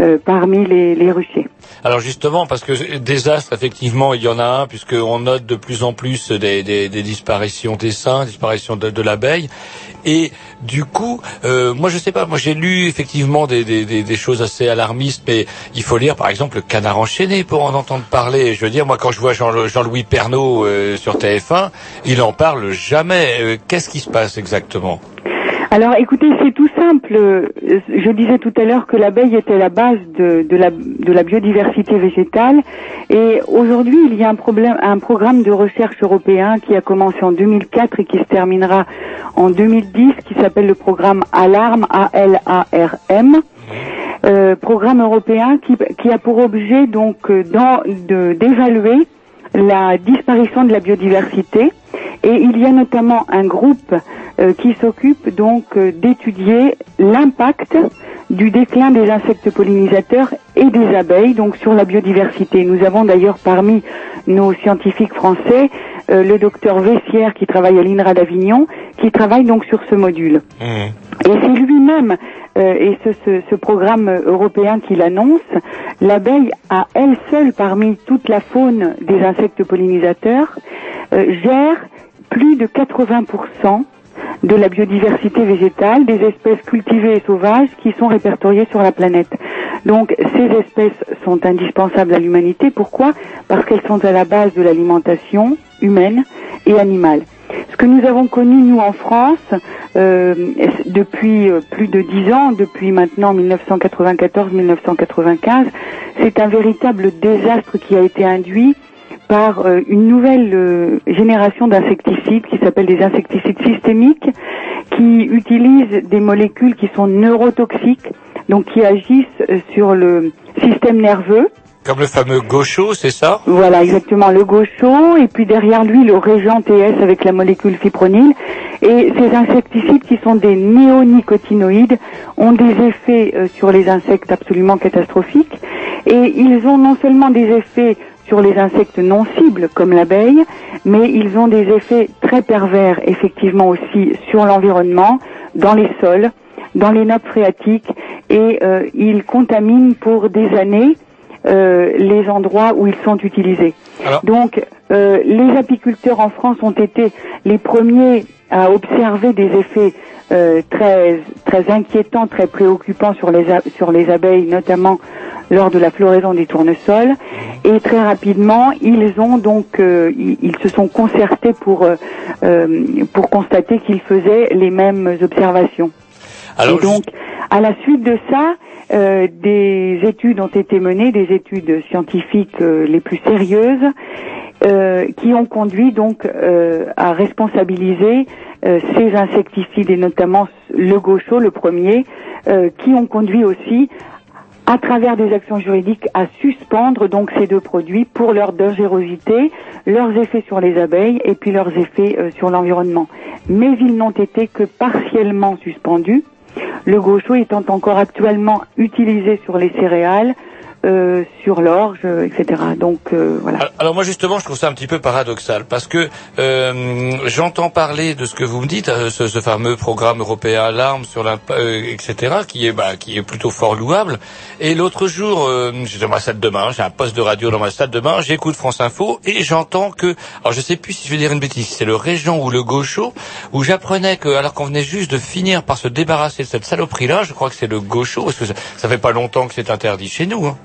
euh, parmi les, les ruchers. Alors justement, parce que désastre, effectivement, il y en a un, puisqu'on note de plus en plus des, des, des disparitions d'essaims, disparitions de, de l'abeille. Et du coup, euh, moi je sais pas, moi j'ai lu effectivement des, des, choses assez alarmistes, mais il faut lire par exemple le canard enchaîné pour en entendre parler. Je veux dire, moi quand je vois Jean- Jean-Louis Pernaud euh, sur TF1, il en parle jamais. Euh, Qu'est-ce qui se passe exactement? Alors écoutez, c'est tout simple. Euh, Je disais tout à l'heure que l'abeille était la base de, la, biodiversité végétale. Et aujourd'hui, il y a un, problème, un programme de recherche européen qui a commencé en 2004 et qui se terminera en 2010, qui s'appelle le programme ALARM, A-L-A-R-M. Euh, programme européen qui, qui a pour objet donc euh, d'évaluer la disparition de la biodiversité et il y a notamment un groupe qui s'occupe donc euh, d'étudier l'impact du déclin des insectes pollinisateurs et des abeilles donc sur la biodiversité. Nous avons d'ailleurs parmi nos scientifiques français euh, le docteur Vessière qui travaille à l'INRA d'Avignon qui travaille donc sur ce module. Et c'est lui-même, euh, et ce, ce, ce programme européen qui l'annonce, l'abeille à elle seule, parmi toute la faune des insectes pollinisateurs, euh, gère plus de 80% de la biodiversité végétale des espèces cultivées et sauvages qui sont répertoriées sur la planète. Donc ces espèces sont indispensables à l'humanité. Pourquoi? Parce qu'elles sont à la base de l'alimentation humaine et animale. Ce que nous avons connu, nous, en France, euh, depuis euh, plus de dix ans, depuis maintenant 1994-1995, c'est un véritable désastre qui a été induit par euh, une nouvelle euh, génération d'insecticides qui s'appelle des insecticides systémiques, qui utilisent des molécules qui sont neurotoxiques, donc qui agissent euh, sur le système nerveux. Comme le fameux gaucho, c'est ça? Voilà, exactement, le gaucho, et puis derrière lui, le régent TS avec la molécule fipronil. Et ces insecticides, qui sont des néonicotinoïdes, ont des effets euh, sur les insectes absolument catastrophiques. Et ils ont non seulement des effets sur les insectes non cibles, comme l'abeille, mais ils ont des effets très pervers, effectivement aussi, sur l'environnement, dans les sols, dans les nappes phréatiques, et euh, ils contaminent pour des années les endroits où ils sont utilisés. Donc, euh, les apiculteurs en France ont été les premiers à observer des effets euh, très très inquiétants, très préoccupants sur les sur les abeilles, notamment lors de la floraison des tournesols. Et très rapidement, ils ont donc euh, ils, ils se sont concertés pour euh, euh, pour constater qu'ils faisaient les mêmes observations. Alors, Et donc, à la suite de ça, euh, des études ont été menées, des études scientifiques euh, les plus sérieuses, euh, qui ont conduit donc à responsabiliser ces insecticides et notamment le gaucho, le premier, qui ont conduit aussi à travers des actions juridiques à suspendre donc ces deux produits pour leur dangerosité, leurs effets sur les abeilles et puis leurs effets sur l'environnement. Mais ils n'ont été que partiellement suspendus, le gaucho étant encore actuellement utilisé sur les céréales, euh, sur l'orge, euh, etc. Donc euh, voilà. Alors- moi justement, je trouve ça un petit peu paradoxal parce que euh, j'entends parler de ce que vous me dites, euh, ce, ce fameux programme européen Alarme sur la, euh, etc., qui est bah, qui est plutôt fort louable. Et l'autre jour, j'étais dans ma salle de bain, j'ai un poste de radio dans ma salle de bain, j'écoute France Info et j'entends que, alors je sais plus si je vais dire une bêtise, c'est le Régent ou le Gaucho, où j'apprenais que alors qu'on venait juste de finir par se débarrasser de cette saloperie-là, je crois que c'est le Gaucho, parce que ça, ça fait pas longtemps que c'est interdit chez nous. Hein.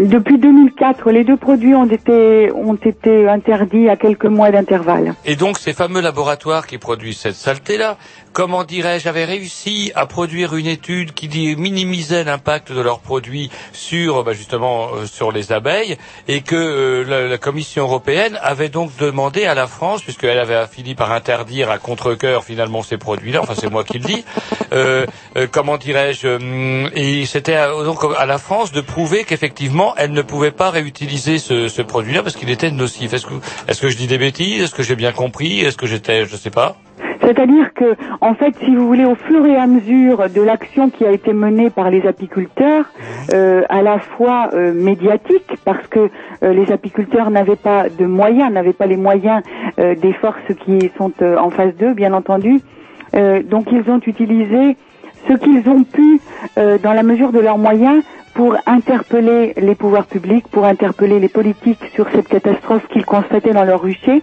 Depuis 2004, les deux produits ont été ont été interdits à quelques mois d'intervalle. Et donc ces fameux laboratoires qui produisent cette saleté-là, comment dirais-je, avaient réussi à produire une étude qui minimisait l'impact de leurs produits sur bah, justement euh, sur les abeilles, et que euh, la, Commission européenne avait donc demandé à la France, puisqu'elle avait fini par interdire à contre-cœur finalement ces produits-là, enfin c'est moi qui le dis, euh, comment dirais-je, hum, et c'était donc à la France de prouver qu'effectivement elle ne pouvait pas réutiliser ce, ce produit-là parce qu'il était nocif. Est-ce que, est-ce que je dis des bêtises? Est-ce que j'ai bien compris? Est-ce que j'étais, je sais pas C'est-à-dire que, en fait, si vous voulez, au fur et à mesure de l'action qui a été menée par les apiculteurs, euh, à la fois euh, médiatique, parce que euh, les apiculteurs n'avaient pas de moyens, n'avaient pas les moyens euh, des forces qui sont euh, en face d'eux, bien entendu. Euh, donc, ils ont utilisé ce qu'ils ont pu, euh, dans la mesure de leurs moyens, pour interpeller les pouvoirs publics, pour interpeller les politiques sur cette catastrophe qu'ils constataient dans leur rucher.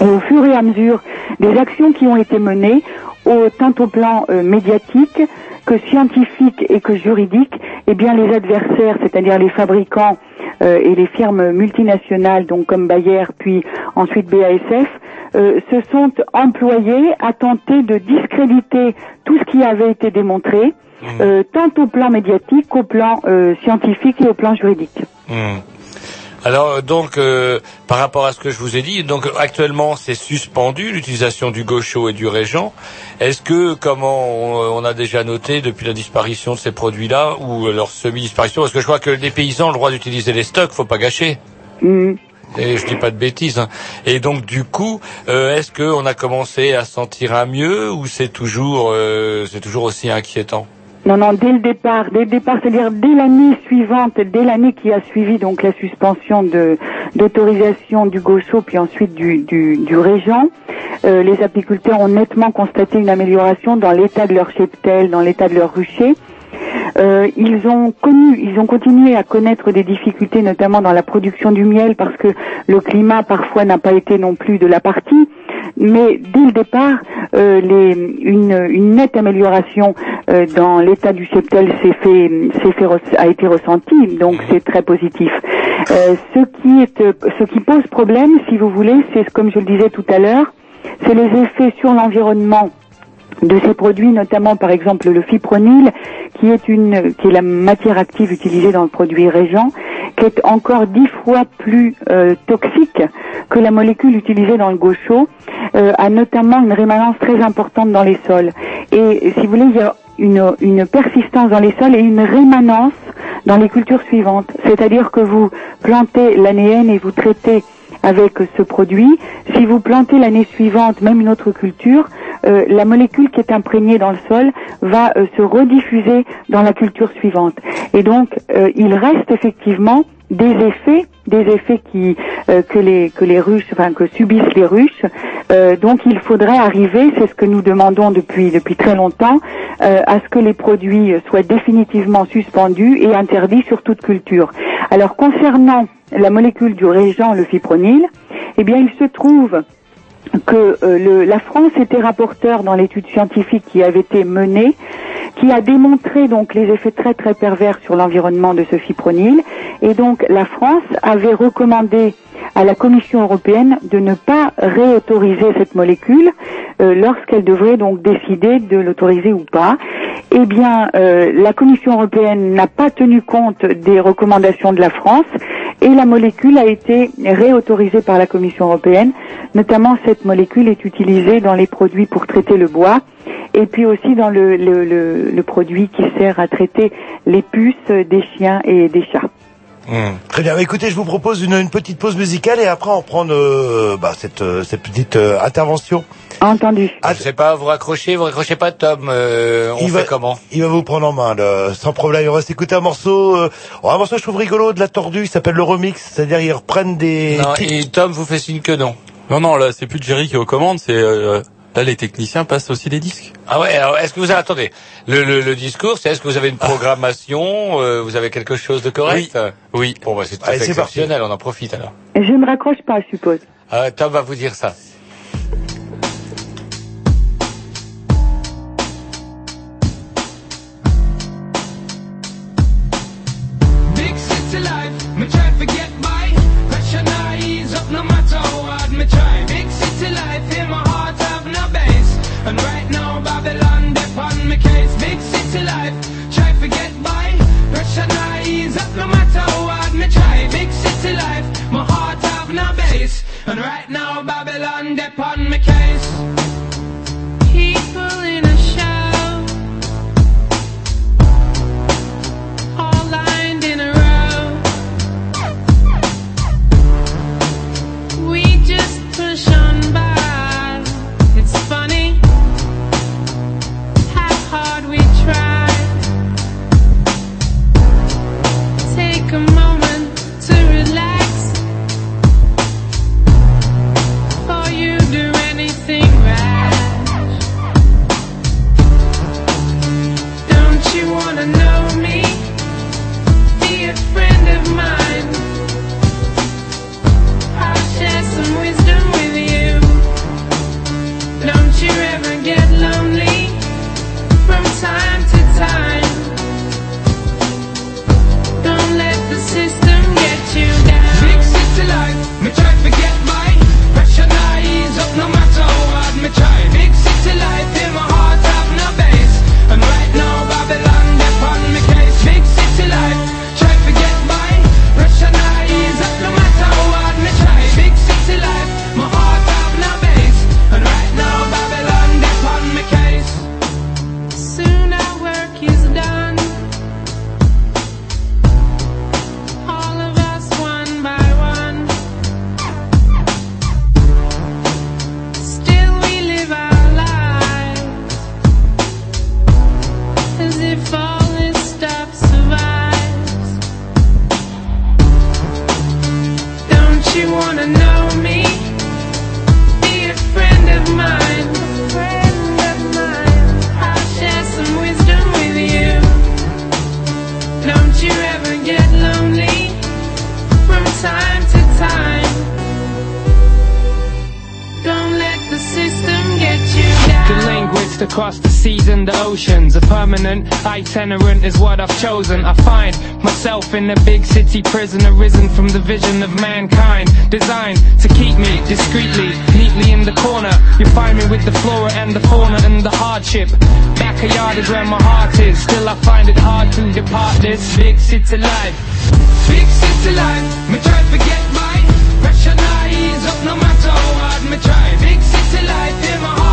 Et au fur et à mesure des actions qui ont été menées, au, tant au plan euh, médiatique que scientifique et que juridique, eh bien les adversaires, c'est-à-dire les fabricants euh, et les firmes multinationales, donc comme Bayer, puis ensuite BASF, euh, se sont employés à tenter de discréditer tout ce qui avait été démontré, euh, tant au plan médiatique qu'au plan euh, scientifique et au plan juridique. Hmm. Alors euh, donc euh, par rapport à ce que je vous ai dit, donc actuellement c'est suspendu l'utilisation du gaucho et du régent. Est-ce que comment on, on a déjà noté depuis la disparition de ces produits-là ou leur semi-disparition, parce que je crois que les paysans ont le droit d'utiliser les stocks, faut pas gâcher. Mm. Et je dis pas de bêtises. hein. Et donc du coup, euh, est-ce qu'on a commencé à sentir un mieux ou c'est toujours euh, c'est toujours aussi inquiétant? Non, non, dès le départ, dès le départ, c'est-à-dire dès l'année suivante, dès l'année qui a suivi donc la suspension d'autorisation du gaucho puis ensuite du du, du régent, euh, les apiculteurs ont nettement constaté une amélioration dans l'état de leur cheptel, dans l'état de leur rucher. Euh, ils ont connu, ils ont continué à connaître des difficultés, notamment dans la production du miel, parce que le climat parfois n'a pas été non plus de la partie. Mais dès le départ, euh, les, une, une nette amélioration euh, dans l'état du cheptel s'est fait, a été ressentie, donc c'est très positif. Euh, ce qui est, euh, ce qui pose problème, si vous voulez, c'est comme je le disais tout à l'heure, c'est les effets sur l'environnement de ces produits, notamment par exemple le fipronil, qui est une qui est la matière active utilisée dans le produit régent qui est encore dix fois plus euh, toxique que la molécule utilisée dans le gaucho, euh, a notamment une rémanence très importante dans les sols. Et si vous voulez, il y a une, une persistance dans les sols et une rémanence dans les cultures suivantes. C'est-à-dire que vous plantez l'année N et vous traitez avec ce produit. Si vous plantez l'année suivante même une autre culture, euh, la molécule qui est imprégnée dans le sol va euh, se rediffuser dans la culture suivante. Et donc, euh, il reste effectivement des effets, des effets qui euh, que les que les ruches, enfin que subissent les ruches. Euh, donc, il faudrait arriver, c'est ce que nous demandons depuis depuis très longtemps, euh, à ce que les produits soient définitivement suspendus et interdits sur toute culture. Alors, concernant la molécule du régent, le fipronil, eh bien, il se trouve que euh, la France était rapporteur dans l'étude scientifique qui avait été menée, qui a démontré donc les effets très très pervers sur l'environnement de ce fipronil, et donc la France avait recommandé à la Commission européenne de ne pas réautoriser cette molécule euh, lorsqu'elle devrait donc décider de l'autoriser ou pas. Eh bien, euh, la Commission européenne n'a pas tenu compte des recommandations de la France et la molécule a été réautorisée par la Commission européenne. Notamment, cette molécule est utilisée dans les produits pour traiter le bois et puis aussi dans le, le, produit qui sert à traiter les puces des chiens et des chats. Très bien. Bah, Écoutez, je vous propose une, une petite pause musicale et après on prend euh, bah, cette, euh, cette petite euh, intervention. Entendu. Je sais pas, vous raccrochez, vous raccrochez pas Tom, euh, on Il fait va- comment? Il va vous prendre en main, là, sans problème. On va s'écouter un morceau, euh, un morceau que je trouve rigolo de la tordue, il s'appelle le remix, c'est-à-dire ils reprennent des. Non, et Tom vous fait signe que non. Non, non, là, c'est plus Jerry qui est aux commandes, c'est, euh, là, les techniciens passent aussi les disques. Ah ouais, alors est-ce que vous avez, attendez, le, le, le discours, c'est est-ce que vous avez une programmation, euh, vous avez quelque chose de correct? Oui. Bon, bah c'est parti. exceptionnel, on en profite alors. Je ne raccroche pas, je suppose. Euh, Tom va vous dire ça. And right now Babylon dip on me case. Life, me itinerant is what I've chosen. I find myself in a big city prison, arisen from the vision of mankind, designed to keep me discreetly, neatly in the corner. You find me with the flora and the fauna and the hardship. Backyard is where my heart is. Still, I find it hard to depart this big city life. Big city life, me try to forget mine. Pressure up no matter how hard me try. Big city life, in my heart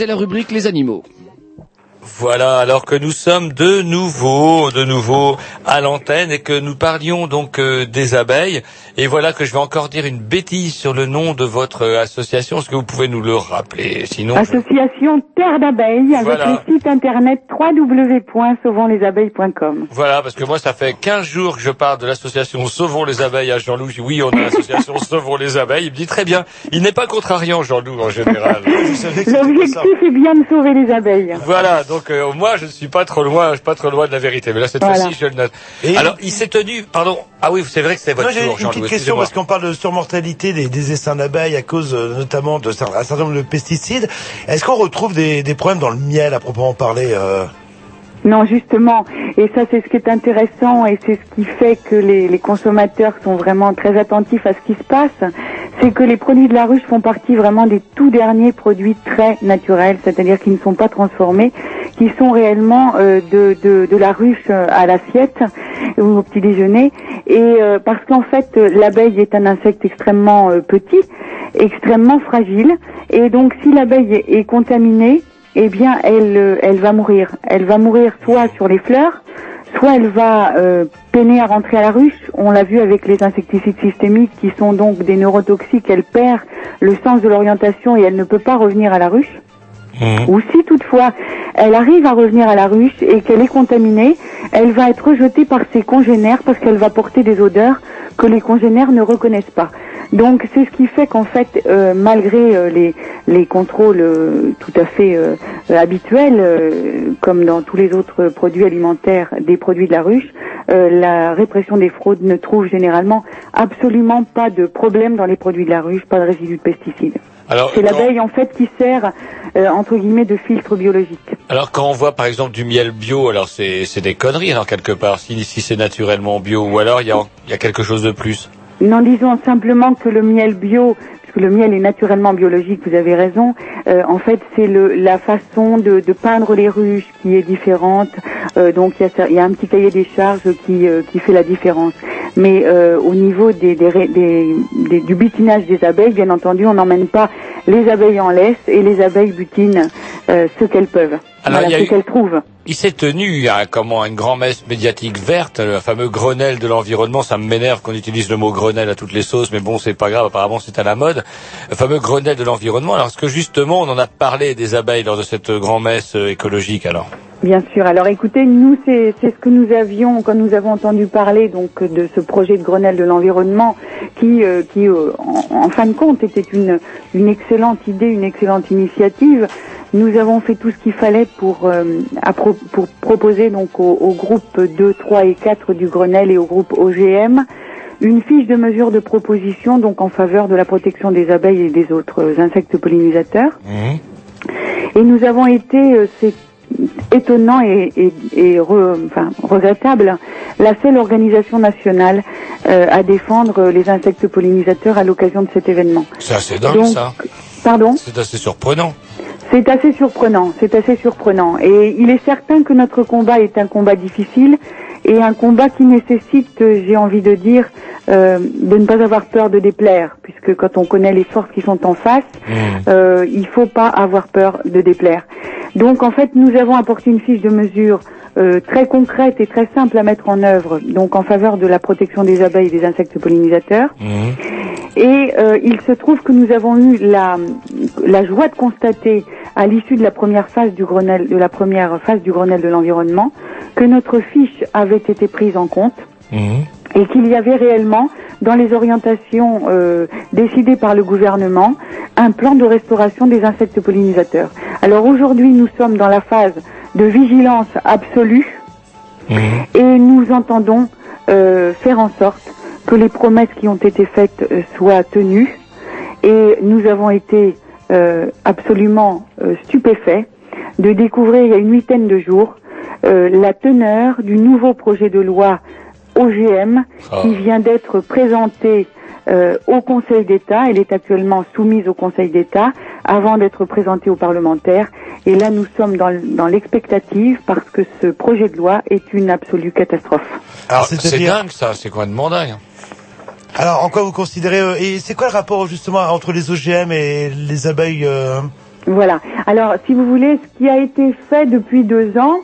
C'est la rubrique Les animaux. Voilà, alors que nous sommes de nouveau, de nouveau à l'antenne et que nous parlions donc euh, des abeilles. Et voilà que je vais encore dire une bêtise sur le nom de votre euh, association. Est-ce que vous pouvez nous le rappeler? Sinon, je- Association Terre d'abeilles avec Voilà. le site internet www.sauvonslesabeilles.com. voilà, parce que moi, ça fait 15 jours que je parle de l'association Sauvons les abeilles à Jean-Loup. Je dis, oui, on a l'association Sauvons les abeilles. Il me dit très bien. Il n'est pas contrariant, Jean-Loup, en général. L'objectif est bien de sauver les abeilles. Voilà, donc moi je ne suis pas trop loin, je suis pas trop loin de la vérité. Mais là cette Voilà. fois-ci je le note. Alors il s'est tenu, pardon. Ah oui, c'est vrai que c'est votre Moi, j'ai tour, une Jean-Loup. petite question parce qu'on parle de surmortalité des, des essaims d'abeilles à cause euh, notamment de un certain nombre de pesticides. Est-ce qu'on retrouve des, des problèmes dans le miel à proprement parler euh... Non, justement. Et ça, c'est ce qui est intéressant et c'est ce qui fait que les, consommateurs sont vraiment très attentifs à ce qui se passe. C'est que les produits de la ruche font partie vraiment des tout derniers produits très naturels, c'est-à-dire qui ne sont pas transformés, qui sont réellement euh, de, de, la ruche euh, à l'assiette ou au petit déjeuner. Et euh, parce qu'en fait, euh, l'abeille est un insecte extrêmement euh, petit, extrêmement fragile. Et donc, si l'abeille est contaminée, eh bien, elle, euh, elle va mourir. Elle va mourir soit sur les fleurs, soit elle va euh, peiner à rentrer à la ruche. On l'a vu avec les insecticides systémiques qui sont donc des neurotoxiques. Elle perd le sens de l'orientation et elle ne peut pas revenir à la ruche. Ou si toutefois elle arrive à revenir à la ruche et qu'elle est contaminée, elle va être rejetée par ses congénères parce qu'elle va porter des odeurs que les congénères ne reconnaissent pas. Donc c'est ce qui fait qu'en fait, euh, malgré euh, les, les contrôles euh, tout à fait euh, habituels, euh, comme dans tous les autres produits alimentaires des produits de la ruche, euh, la répression des fraudes ne trouve généralement absolument pas de problème dans les produits de la ruche, pas de résidus de pesticides. C'est l'abeille en fait qui sert euh, entre guillemets de filtre biologique. Alors quand on voit par exemple du miel bio, alors c'est c'est des conneries alors quelque part. Si, si c'est naturellement bio, ou alors il y a il y a quelque chose de plus. Non, disons simplement que le miel bio, puisque le miel est naturellement biologique, vous avez raison. euh, en fait, c'est la façon de, de peindre les ruches qui est différente. Euh, donc il y, a, y a un petit cahier des charges qui euh, qui fait la différence. Mais euh, au niveau des, des, des- du butinage des abeilles, bien entendu, on n'emmène pas les abeilles en laisse et les abeilles butinent euh, ce qu'elles peuvent. Alors, voilà, il y a ce eu- qu'elles trouvent. Il s'est tenu à comment une grand-messe médiatique verte, le fameux Grenelle de l'environnement. Ça m'énerve qu'on utilise le mot Grenelle à toutes les sauces, mais bon, c'est pas grave. Apparemment, c'est à la mode. Le fameux Grenelle de l'environnement. Alors, est-ce que justement, on en a parlé des abeilles lors de cette grand-messe euh, écologique alors? Bien sûr. Alors écoutez, nous c'est c'est ce que nous avions quand nous avons entendu parler donc de ce projet de Grenelle de l'environnement qui euh, qui euh, en, en fin de compte était une une excellente idée, une excellente initiative. Nous avons fait tout ce qu'il fallait pour euh, à pro- pour proposer donc au, au groupe 2, 3 et 4 du Grenelle et au groupe OGM une fiche de mesure de proposition donc en faveur de la protection des abeilles et des autres insectes pollinisateurs. Et nous avons été, euh, c'est étonnant et, et, et re- enfin, regrettable, la seule organisation nationale euh, à défendre les insectes pollinisateurs à l'occasion de cet événement. C'est assez dingue Donc, ça. Pardon? C'est assez surprenant. c'est assez surprenant, c'est assez surprenant. Et il est certain que notre combat est un combat difficile. Et un combat qui nécessite, j'ai envie de dire, euh, de ne pas avoir peur de déplaire, puisque quand on connaît les forces qui sont en face, euh, il faut pas avoir peur de déplaire. Donc en fait, nous avons apporté une fiche de mesure euh, très concrète et très simple à mettre en œuvre, donc en faveur de la protection des abeilles et des insectes pollinisateurs. Et euh, il se trouve que nous avons eu la, la joie de constater à l'issue de la première phase du Grenelle, de la première phase du Grenelle de l'environnement, que notre fiche avait été prise en compte et qu'il y avait réellement dans les orientations euh, décidées par le gouvernement un plan de restauration des insectes pollinisateurs. Alors aujourd'hui, nous sommes dans la phase de vigilance absolue. Et nous entendons euh, faire en sorte que les promesses qui ont été faites euh, soient tenues. Et nous avons été euh, absolument stupéfaits de découvrir il y a une huitaine de jours euh, la teneur du nouveau projet de loi OGM qui vient d'être présenté euh, au Conseil d'État. Elle est actuellement soumise au Conseil d'État avant d'être présentée aux parlementaires. Et là, nous sommes dans, l'expectative parce que ce projet de loi est une absolue catastrophe. Alors, c'est dingue ça, c'est complètement dingue. Alors, en quoi vous considérez euh, et c'est quoi le rapport justement entre les OGM et les abeilles euh, Voilà. Alors, si vous voulez, ce qui a été fait depuis deux ans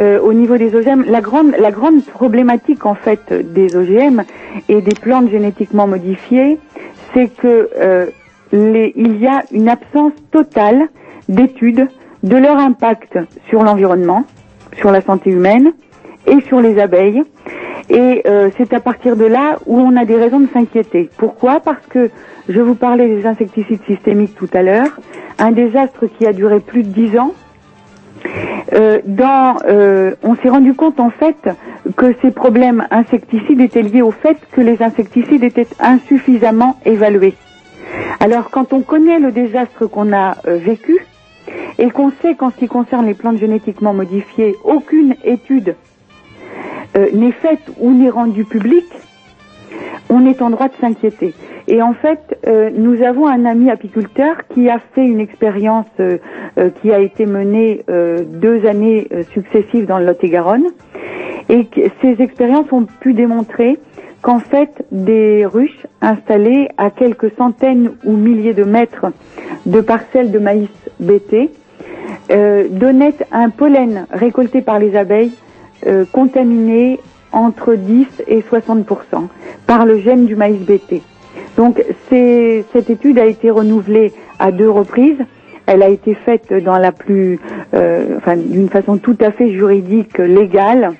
euh, au niveau des OGM, la grande, la grande problématique en fait des OGM et des plantes génétiquement modifiées, c'est que euh, les, il y a une absence totale d'études de leur impact sur l'environnement, sur la santé humaine et sur les abeilles. Et euh, c'est à partir de là où on a des raisons de s'inquiéter. Pourquoi? Parce que je vous parlais des insecticides systémiques tout à l'heure, un désastre qui a duré plus de dix ans. Euh, dans, euh, on s'est rendu compte en fait que ces problèmes insecticides étaient liés au fait que les insecticides étaient insuffisamment évalués. Alors quand on connaît le désastre qu'on a euh, vécu et qu'on sait qu'en ce qui concerne les plantes génétiquement modifiées, aucune étude euh, n'est faite ou n'est rendue publique, on est en droit de s'inquiéter. Et en fait, euh, nous avons un ami apiculteur qui a fait une expérience euh, euh, qui a été menée euh, deux années euh, successives dans le Lot-et-Garonne. Et ces expériences ont pu démontrer qu'en fait, des ruches installées à quelques centaines ou milliers de mètres de parcelles de maïs BT euh, donnaient un pollen récolté par les abeilles contaminé entre 10 et 60 par le gène du maïs BT. Donc cette étude a été renouvelée à deux reprises. Elle a été faite dans la plus, euh, enfin d'une façon tout à fait juridique, légale.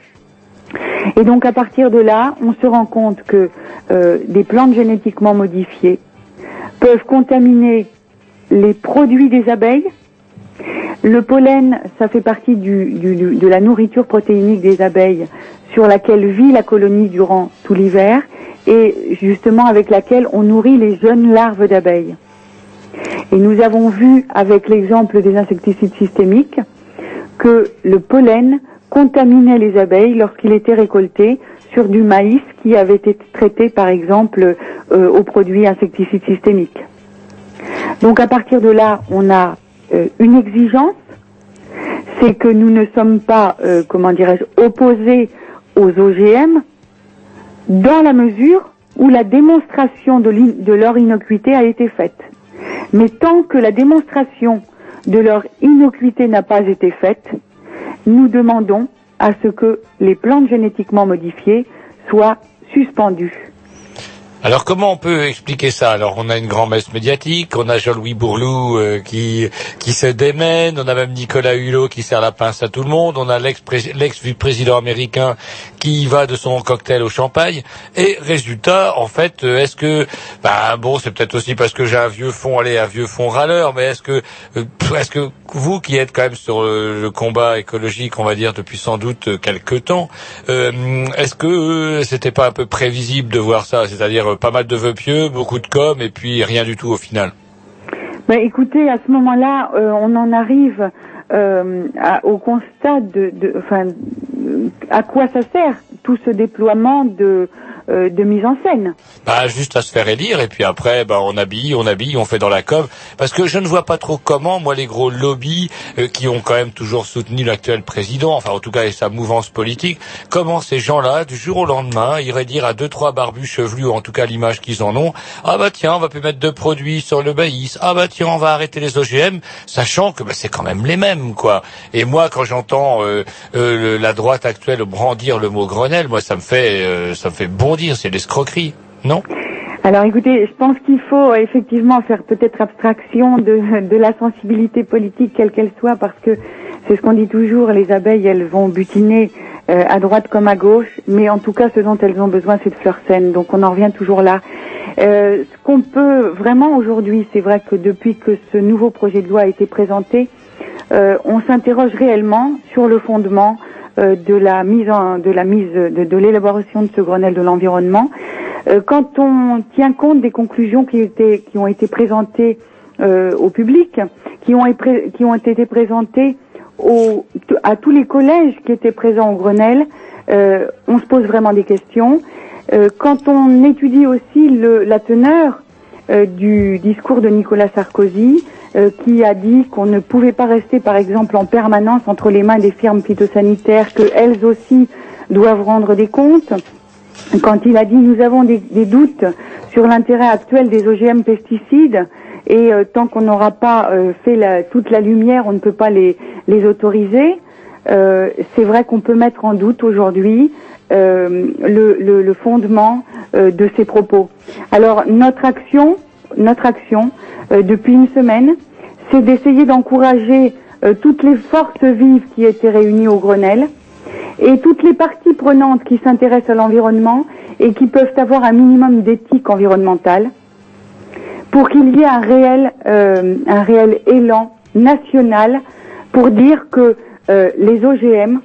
Et donc à partir de là, on se rend compte que euh, des plantes génétiquement modifiées peuvent contaminer les produits des abeilles. Le pollen, ça fait partie du- du- de la nourriture protéinique des abeilles sur laquelle vit la colonie durant tout l'hiver et justement avec laquelle on nourrit les jeunes larves d'abeilles. Et nous avons vu avec l'exemple des insecticides systémiques que le pollen contaminait les abeilles lorsqu'il était récolté sur du maïs qui avait été traité par exemple euh, aux produits insecticides systémiques. Donc à partir de là, on a euh, une exigence, c'est que nous ne sommes pas, euh, comment dirais-je, opposés aux OGM dans la mesure où la démonstration de, leur innocuité a été faite. Mais tant que la démonstration de leur innocuité n'a pas été faite, nous demandons à ce que les plantes génétiquement modifiées soient suspendues. Alors comment on peut expliquer ça Alors on a une grand-messe médiatique, on a Jean-Louis Bourlou euh, qui qui se démène, on a même Nicolas Hulot qui sert la pince à tout le monde, on a l'ex-président américain qui va de son cocktail au champagne. Et résultat, en fait, euh, est-ce que bah bon, c'est peut-être aussi parce que j'ai un vieux fond, allez, un vieux fond râleur, mais est-ce que euh, est-ce que vous qui êtes quand même sur le, le combat écologique, on va dire depuis sans doute euh, quelques temps, euh, est-ce que euh, c'était pas un peu prévisible de voir ça, c'est-à-dire euh, pas mal de vœux pieux, beaucoup de com et puis rien du tout au final. Ben, écoutez, à ce moment-là, euh, on en arrive euh, au constat de, de- enfin, euh, à quoi ça sert tout ce déploiement de euh, de mise en scène. Bah, juste à se faire élire et puis après, bah, on habille, on habille, on fait dans la com. Parce que je ne vois pas trop comment, moi, les gros lobbies euh, qui ont quand même toujours soutenu l'actuel président, enfin en tout cas et sa mouvance politique, comment ces gens-là, du jour au lendemain, iraient dire à deux trois barbus chevelus, ou en tout cas l'image qu'ils en ont, ah bah tiens, on va plus mettre de produits sur le maïs, ah bah tiens, on va arrêter les OGM, sachant que bah, c'est quand même les mêmes, quoi. Et moi, quand j'entends euh, euh, la droite actuelle brandir le mot Grenelle, moi, ça me fait, euh, ça me fait bondir, c'est l'escroquerie, non? Alors écoutez, je pense qu'il faut euh, effectivement faire peut-être abstraction de, de la sensibilité politique quelle qu'elle soit parce que c'est ce qu'on dit toujours, les abeilles elles vont butiner euh, à droite comme à gauche, mais en tout cas ce dont elles ont besoin c'est de fleurs saines, donc on en revient toujours là. Euh, ce qu'on peut vraiment aujourd'hui, c'est vrai que depuis que ce nouveau projet de loi a été présenté, euh, on s'interroge réellement sur le fondement euh, de la mise en, de la mise de, l'élaboration de ce Grenelle de l'environnement. Euh, quand on tient compte des conclusions qui, ont été présentées au public, qui ont, été présentées à tous les collèges qui étaient présents au Grenelle, on se pose vraiment des questions. Quand on étudie aussi la teneur du discours de Nicolas Sarkozy, euh, qui a dit qu'on ne pouvait pas rester, par exemple, en permanence entre les mains des firmes phytosanitaires, qu'elles aussi doivent rendre des comptes. Quand il a dit nous avons des, doutes sur l'intérêt actuel des OGM pesticides et euh, tant qu'on n'aura pas euh, fait toute la lumière, on ne peut pas les, les autoriser. C'est vrai qu'on peut mettre en doute aujourd'hui le, le- fondement de ces propos. Alors notre action, notre action depuis une semaine, c'est d'essayer d'encourager euh, toutes les forces vives qui étaient réunies au Grenelle et toutes les parties prenantes qui s'intéressent à l'environnement et qui peuvent avoir un minimum d'éthique environnementale pour qu'il y ait un réel, euh, un réel élan national pour dire que euh, les OGM,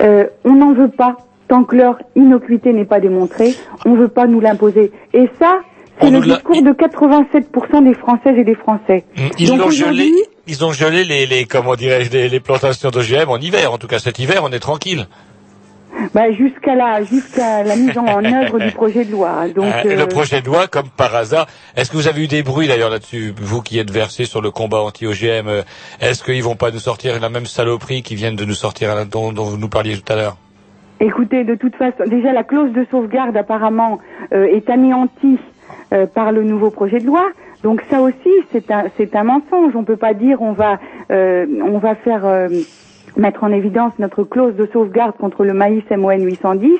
euh, on n'en veut pas tant que leur innocuité n'est pas démontrée, on ne veut pas nous l'imposer. Et ça, c'est le discours de 87% des Françaises et des Français. Ils Donc l'ont gelé, ils ont gelé les, les comment dirais-je, les, les plantations d'OGM en hiver. En tout cas, cet hiver, on est tranquille. bah, jusqu'à la, jusqu'à la mise en, en œuvre du projet de loi. Donc, Euh, Le euh, projet de loi, comme par hasard, est-ce que vous avez eu des bruits d'ailleurs là-dessus, vous qui êtes versé sur le combat anti-OGM euh, Est-ce qu'ils vont pas nous sortir la même saloperie qui viennent de nous sortir euh, dont, dont vous nous parliez tout à l'heure? Écoutez, de toute façon, déjà la clause de sauvegarde apparemment euh, est anéantie euh, par le nouveau projet de loi. Donc ça aussi, c'est un, un mensonge. On peut pas dire on va, euh, on va faire euh, mettre en évidence notre clause de sauvegarde contre le maïs MON 810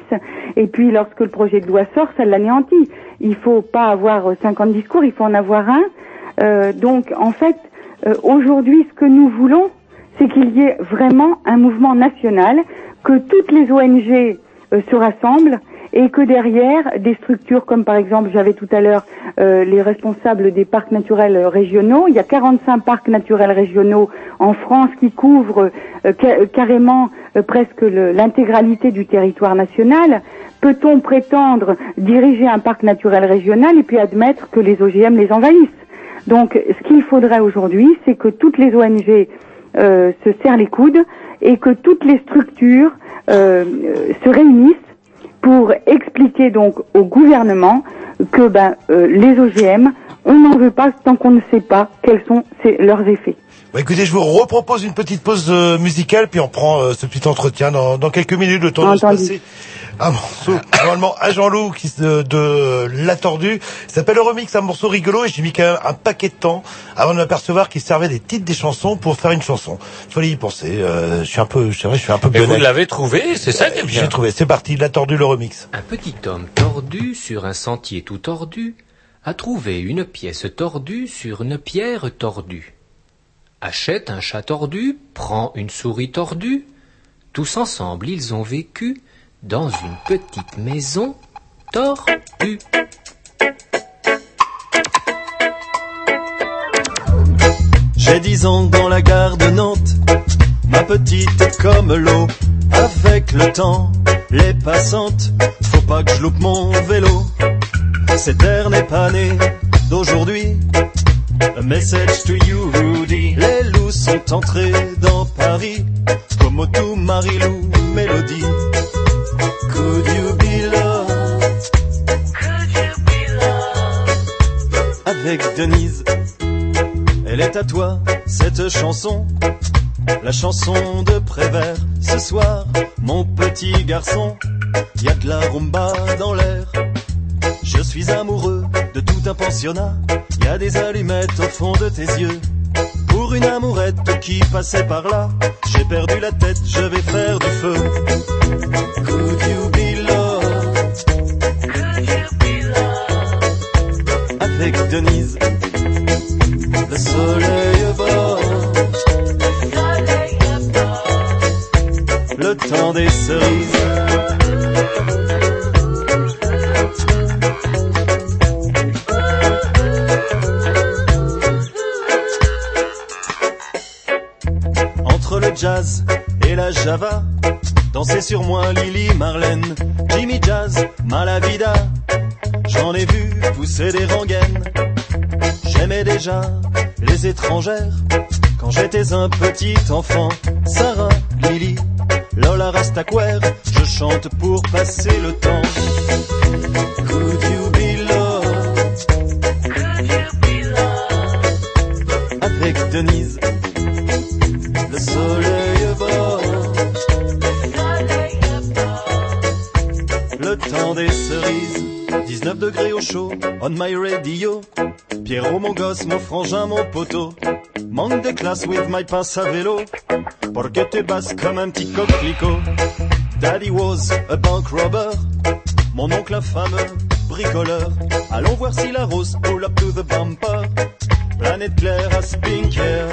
et puis lorsque le projet de loi sort, ça l'anéantit. Il faut pas avoir euh, 50 discours, il faut en avoir un. Donc en fait, aujourd'hui, ce que nous voulons, c'est qu'il y ait vraiment un mouvement national, que toutes les ONG se rassemblent et que derrière des structures comme par exemple j'avais tout à l'heure euh, les responsables des parcs naturels euh, régionaux, il y a 45 parcs naturels régionaux en France qui couvrent euh, ca- carrément euh, presque l'intégralité du territoire national. Peut-on prétendre diriger un parc naturel régional et puis admettre que les OGM les envahissent? Donc, ce qu'il faudrait aujourd'hui, c'est que toutes les ONG euh, se serrent les coudes et que toutes les structures euh, euh, se réunissent pour expliquer donc au gouvernement que ben, euh, les OGM, on n'en veut pas tant qu'on ne sait pas quels sont ces- leurs effets. Bah, écoutez, je vous repropose une petite pause euh, musicale, puis on prend euh, ce petit entretien dans, dans quelques minutes, le temps de se passer un morceau, normalement, à Jean-Loup, qui de La Tordue. S'appelle le remix, un morceau rigolo, et j'ai mis quand même un paquet de temps avant de m'apercevoir qu'il servait des titres des chansons pour faire une chanson. Fallait y penser, euh, je suis un peu, c'est vrai, je suis un peu Mais vous l'avez trouvé, c'est ça qui est bien. J'ai trouvé, c'est parti, La Tordue, le remix. Un petit homme tordu sur un sentier tout tordu a trouvé une pièce tordue sur une pierre tordue. Achète un chat tordu, prend une souris tordue. Tous ensemble ils ont vécu dans une petite maison tordue. J'ai dix ans dans la gare de Nantes, ma petite comme l'eau. Avec le temps, les passantes, faut pas que je loupe mon vélo. Cette ère n'est pas née d'aujourd'hui. A message to you, Rudy. Les loups sont entrés dans Paris, comme tout Marilou, Mélodie avec Denise. Elle est à toi, cette chanson. La chanson de Prévert. Ce soir, mon petit garçon, y a de la rumba dans l'air. Je suis amoureux de tout un pensionnat. Y a des allumettes au fond de tes yeux. Pour une amourette qui passait par là, j'ai perdu la tête, je vais faire du feu. Avec Denise, le soleil bord, le temps des cerises. Entre le jazz et la java, danser sur moi Lily Marlène, Jimmy Jazz, Malavida. Pousser des rengaines. J'aimais déjà les étrangères quand j'étais un petit enfant. Sarah, Lily, Lola Rastaquer, je chante pour passer le temps. My radio. Pierrot, mon gosse, mon frangin, mon poteau. Manque de classe with my passe à vélo. Porque te basses comme un petit coquelicot. Daddy was a bank robber. Mon oncle un fameux bricoleur. Allons voir si la rose pull up to the bumper. Planète claire à Spinker.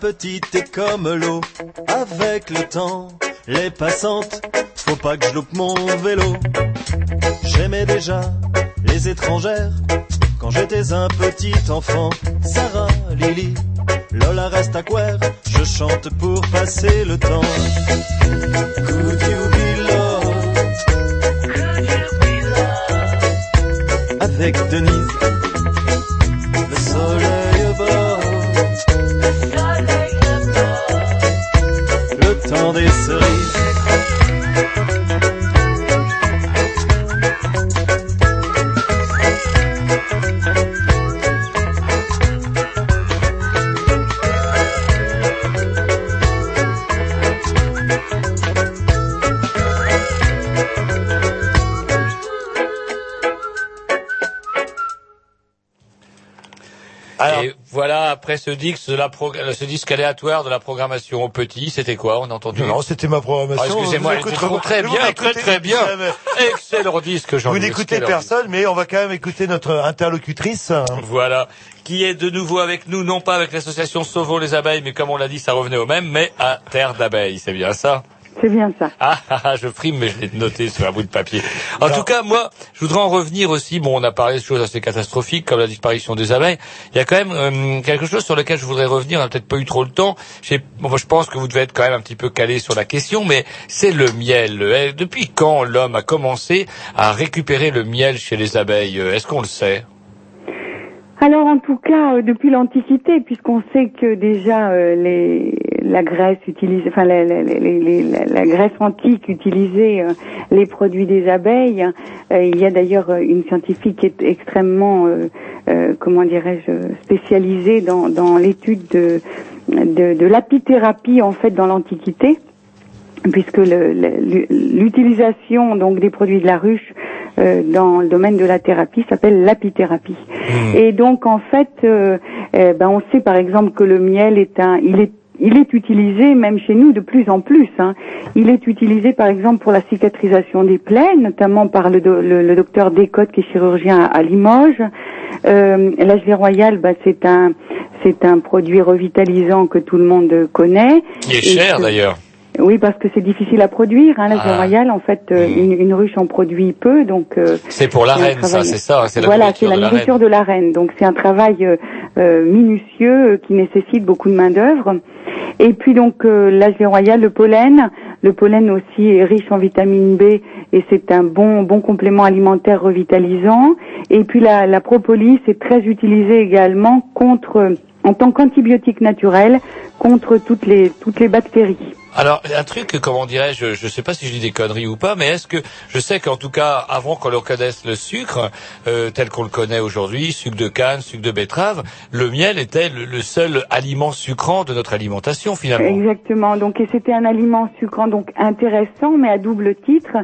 Petite est comme l'eau. Avec le temps, les passantes. Faut pas que je loupe mon vélo. J'aimais déjà les étrangères. Quand j'étais un petit enfant. Sarah, Lily, Lola Rastaquer. Je chante pour passer le temps. Could you be loved? Avec Denise, voilà, après ce disque, de la prog- ce disque aléatoire de la programmation au petit, c'était quoi On a entendu Non, c'était ma programmation. Ah, Excusez-moi, elle était écouterez- trop très bien, très n'écoutez- très bien. Excellent disque, jean Vous n'écoutez personne, mais on va quand même écouter notre interlocutrice. Voilà, qui est de nouveau avec nous, non pas avec l'association Sauvons les abeilles, mais comme on l'a dit, ça revenait au même, mais à Terre d'abeilles, c'est bien ça? C'est bien ça. Ah, ah, ah, je frime, mais je l'ai noté sur un bout de papier. En tout cas, moi, je voudrais en revenir aussi. Bon, on a parlé de choses assez catastrophiques, comme la disparition des abeilles. Il y a quand même euh, quelque chose sur lequel je voudrais revenir. On n'a peut-être pas eu trop le temps. Bon, je pense que vous devez être quand même un petit peu calé sur la question, mais c'est le miel. Eh, Depuis quand l'homme a commencé à récupérer le miel chez les abeilles Euh, Est-ce qu'on le sait? Alors en tout cas euh, depuis l'Antiquité, puisqu'on sait que déjà euh, les, la Grèce utilise, enfin la, la- la- la- Grèce antique utilisait euh, les produits des abeilles. Euh, il y a d'ailleurs euh, une scientifique qui est extrêmement, euh, euh, comment dirais-je, spécialisée dans, dans l'étude de, de, de l'apithérapie en fait dans l'Antiquité puisque l'utilisation donc des produits de la ruche euh, dans le domaine de la thérapie s'appelle l'apithérapie. Et donc en fait, euh, euh, ben on sait par exemple que le miel est un, il est il est utilisé même chez nous de plus en plus. hein. Il est utilisé par exemple pour la cicatrisation des plaies, notamment par le, do- le, le docteur Descottes qui est chirurgien à, à Limoges. Euh, Royal, bah, c'est un c'est un produit revitalisant que tout le monde connaît. Qui est cher d'ailleurs. Oui, parce que c'est difficile à produire. Hein, la Ah. royale, en fait, euh, une, une ruche en produit peu, donc. euh, C'est pour la reine, ça, c'est ça, c'est la voilà, c'est la de nourriture reine. de la reine. Donc c'est un travail euh, euh, minutieux euh, qui nécessite beaucoup de main d'œuvre. Et puis donc euh, l'âge royal, le pollen, Le pollen aussi est riche en vitamine B et c'est un bon bon complément alimentaire revitalisant. Et puis la, la propolis est très utilisée également contre en tant qu'antibiotique naturel contre toutes les toutes les bactéries. Alors, un truc, comment dirais-je, je ne sais pas si je dis des conneries ou pas, mais est-ce que, je sais qu'en tout cas, avant qu'on le connaisse le sucre, euh, tel qu'on le connaît aujourd'hui, sucre de canne, sucre de betterave, le miel était le, le seul aliment sucrant de notre alimentation finalement. Exactement. Donc et c'était un aliment sucrant donc intéressant mais à double titre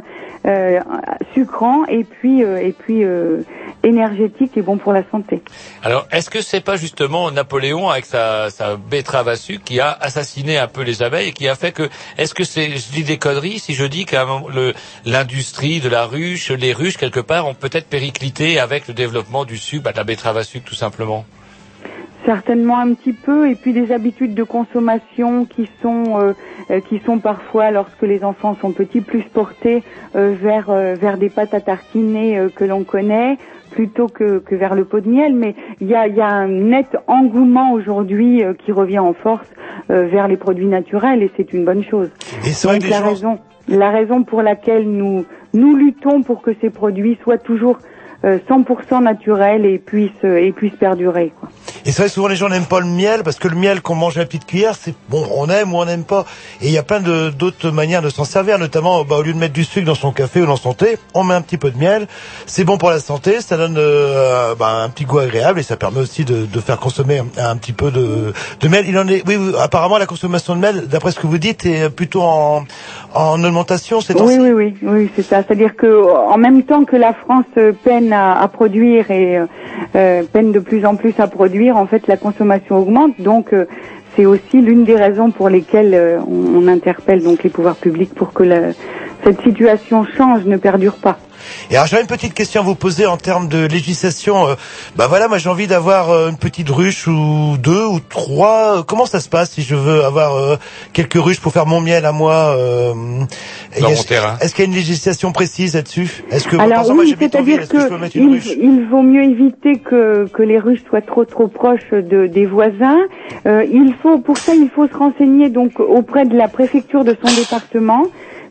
euh, sucrant et puis euh, et puis énergétique et bon pour la santé. Alors, est-ce que c'est pas justement Napoléon avec sa, sa betterave à sucre qui a assassiné un peu les abeilles et qui a fait que, est-ce que c'est, je dis des conneries si je dis que l'industrie de la ruche, les ruches quelque part ont peut-être périclité avec le développement du sucre, bah, de la betterave à sucre tout simplement? Certainement un petit peu, et puis des habitudes de consommation qui sont euh, euh, qui sont parfois, lorsque les enfants sont petits, plus portés euh, vers euh, vers des pâtes à tartiner euh, que l'on connaît plutôt que, que vers le pot de miel. Mais il y a, il y a un net engouement aujourd'hui euh, qui revient en force euh, vers les produits naturels, et c'est une bonne chose. Et c'est vrai que la gens- raison la raison pour laquelle nous nous luttons pour que ces produits soient toujours euh, 100% naturels et puissent et puissent perdurer. Quoi. Et c'est vrai, souvent les gens n'aiment pas le miel parce que le miel qu'on mange à la petite cuillère, c'est bon, on aime ou on n'aime pas. Et il y a plein d'autres manières de s'en servir, notamment bah, au lieu de mettre du sucre dans son café ou dans son thé, on met un petit peu de miel. C'est bon pour la santé, ça donne euh, bah, un petit goût agréable et ça permet aussi de, faire consommer un, petit peu de, miel. Il en est, oui, apparemment la consommation de miel, d'après ce que vous dites, est plutôt en, en augmentation. C'est Oui, oui, oui, oui, c'est ça. C'est-à-dire que en même temps que la France peine à, produire et euh, peine de plus en plus à produire, en fait, la consommation augmente. Donc, euh, c'est aussi l'une des raisons pour lesquelles euh, on, on interpelle donc les pouvoirs publics pour que la- cette situation change, ne perdure pas. Et alors j'avais une petite question à vous poser en termes de législation. Euh, bah voilà, moi j'ai envie d'avoir euh, une petite ruche ou deux ou trois. Euh, Comment ça se passe si je veux avoir euh, quelques ruches pour faire mon miel à moi euh, Dans est-ce- mon terrain. Est-ce qu'il y a une législation précise là-dessus? Est-ce que par Alors exemple, oui, c'est-à-dire est-ce que je peux que mettre une il, ruche? il vaut mieux éviter que, que les ruches soient trop trop proches de, des voisins. Euh, il faut pour ça il faut se renseigner donc auprès de la préfecture de son département,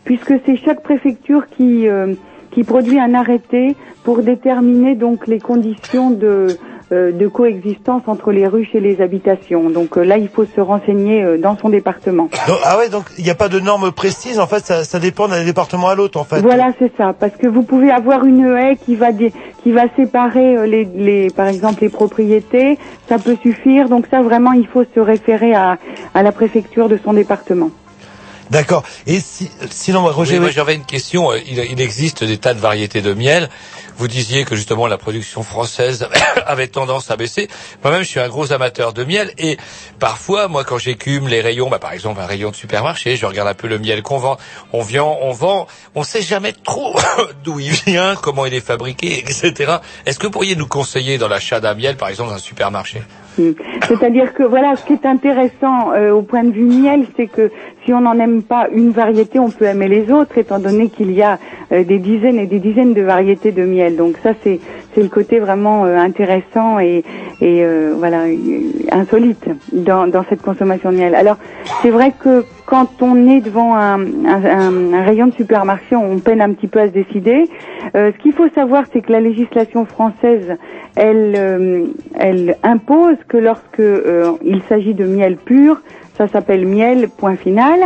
puisque c'est chaque préfecture qui euh, qui produit un arrêté pour déterminer donc les conditions de euh, de coexistence entre les ruches et les habitations. Donc euh, là, il faut se renseigner euh, dans son département. Donc- Ah ouais, donc il n'y a pas de normes précises. En fait, ça, ça dépend d'un département à l'autre. En fait. Voilà, c'est ça. Parce que vous pouvez avoir une haie qui va qui va séparer les, les, par exemple, les propriétés. Ça peut suffire. Donc ça, vraiment, il faut se référer à, à la préfecture de son département. D'accord. Et si, sinon, moi, Roger, Oui, j'avais une question. Euh, Il, il existe des tas de variétés de miel. Vous disiez que justement la production française avait tendance à baisser. Moi-même, je suis un gros amateur de miel et parfois, moi, quand j'écume les rayons, bah, par exemple un rayon de supermarché, je regarde un peu le miel qu'on vend. On vend, on vend, on sait jamais trop d'où il vient, comment il est fabriqué, etc. Est-ce que vous pourriez nous conseiller dans l'achat d'un miel, par exemple, dans un supermarché? Hmm. C'est-à-dire que voilà, ce qui est intéressant euh, au point de vue miel, c'est que si on n'en aime pas une variété, on peut aimer les autres, étant donné qu'il y a euh, des dizaines et des dizaines de variétés de miel. Donc ça, c'est le côté vraiment euh, intéressant et, et euh, voilà euh, insolite dans, dans cette consommation de miel. Alors c'est vrai que quand on est devant un, un, un- rayon de supermarché, on peine un petit peu à se décider. Euh, ce qu'il faut savoir, c'est que la législation française, elle, euh, elle impose que lorsque il s'agit de miel pur, ça s'appelle miel point final.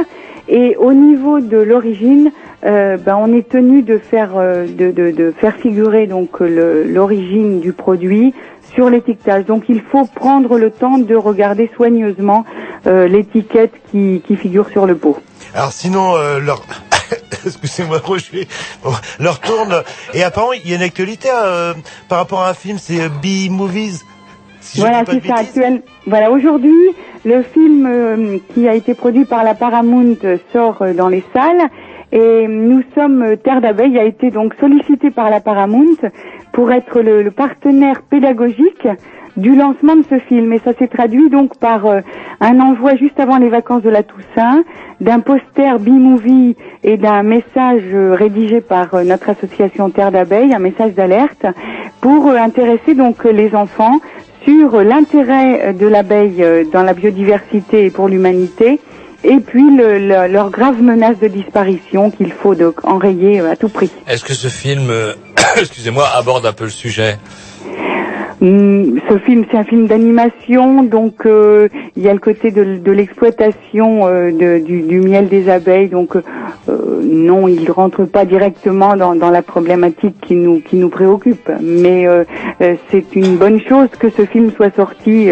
Et au niveau de l'origine, euh, ben, on est tenu de faire euh, de, de, faire figurer donc l'origine du produit sur l'étiquetage. Donc il faut prendre le temps de regarder soigneusement euh, l'étiquette qui, qui figure sur le pot. Alors sinon, leur... Excusez-moi, Roger. Leur tourne. Et apparemment, il y a une actualité par rapport à un film, c'est euh, B-Movies. Si voilà, c'est ça. Actuel. Voilà, aujourd'hui, le film euh, qui a été produit par la Paramount euh, sort euh, dans les salles. Et nous sommes, Terre d'abeille a été donc sollicité par la Paramount pour être le, le partenaire pédagogique du lancement de ce film. Et ça s'est traduit donc par euh, un envoi juste avant les vacances de la Toussaint, d'un poster B-Movie et d'un message euh, rédigé par euh, notre association Terre d'abeille, un message d'alerte, pour euh, intéresser donc les enfants sur l'intérêt de l'abeille euh, dans la biodiversité et pour l'humanité et puis le, le- leur grave menace de disparition qu'il faut donc enrayer euh, à tout prix. Est-ce que ce film, euh, excusez-moi, aborde un peu le sujet? Ce film, c'est un film d'animation, donc euh, il y a le côté de, l'exploitation euh, du, miel des abeilles. Donc euh, non, il ne rentre pas directement dans, la problématique qui nous préoccupe. Mais euh, euh, c'est une bonne chose que ce film soit sorti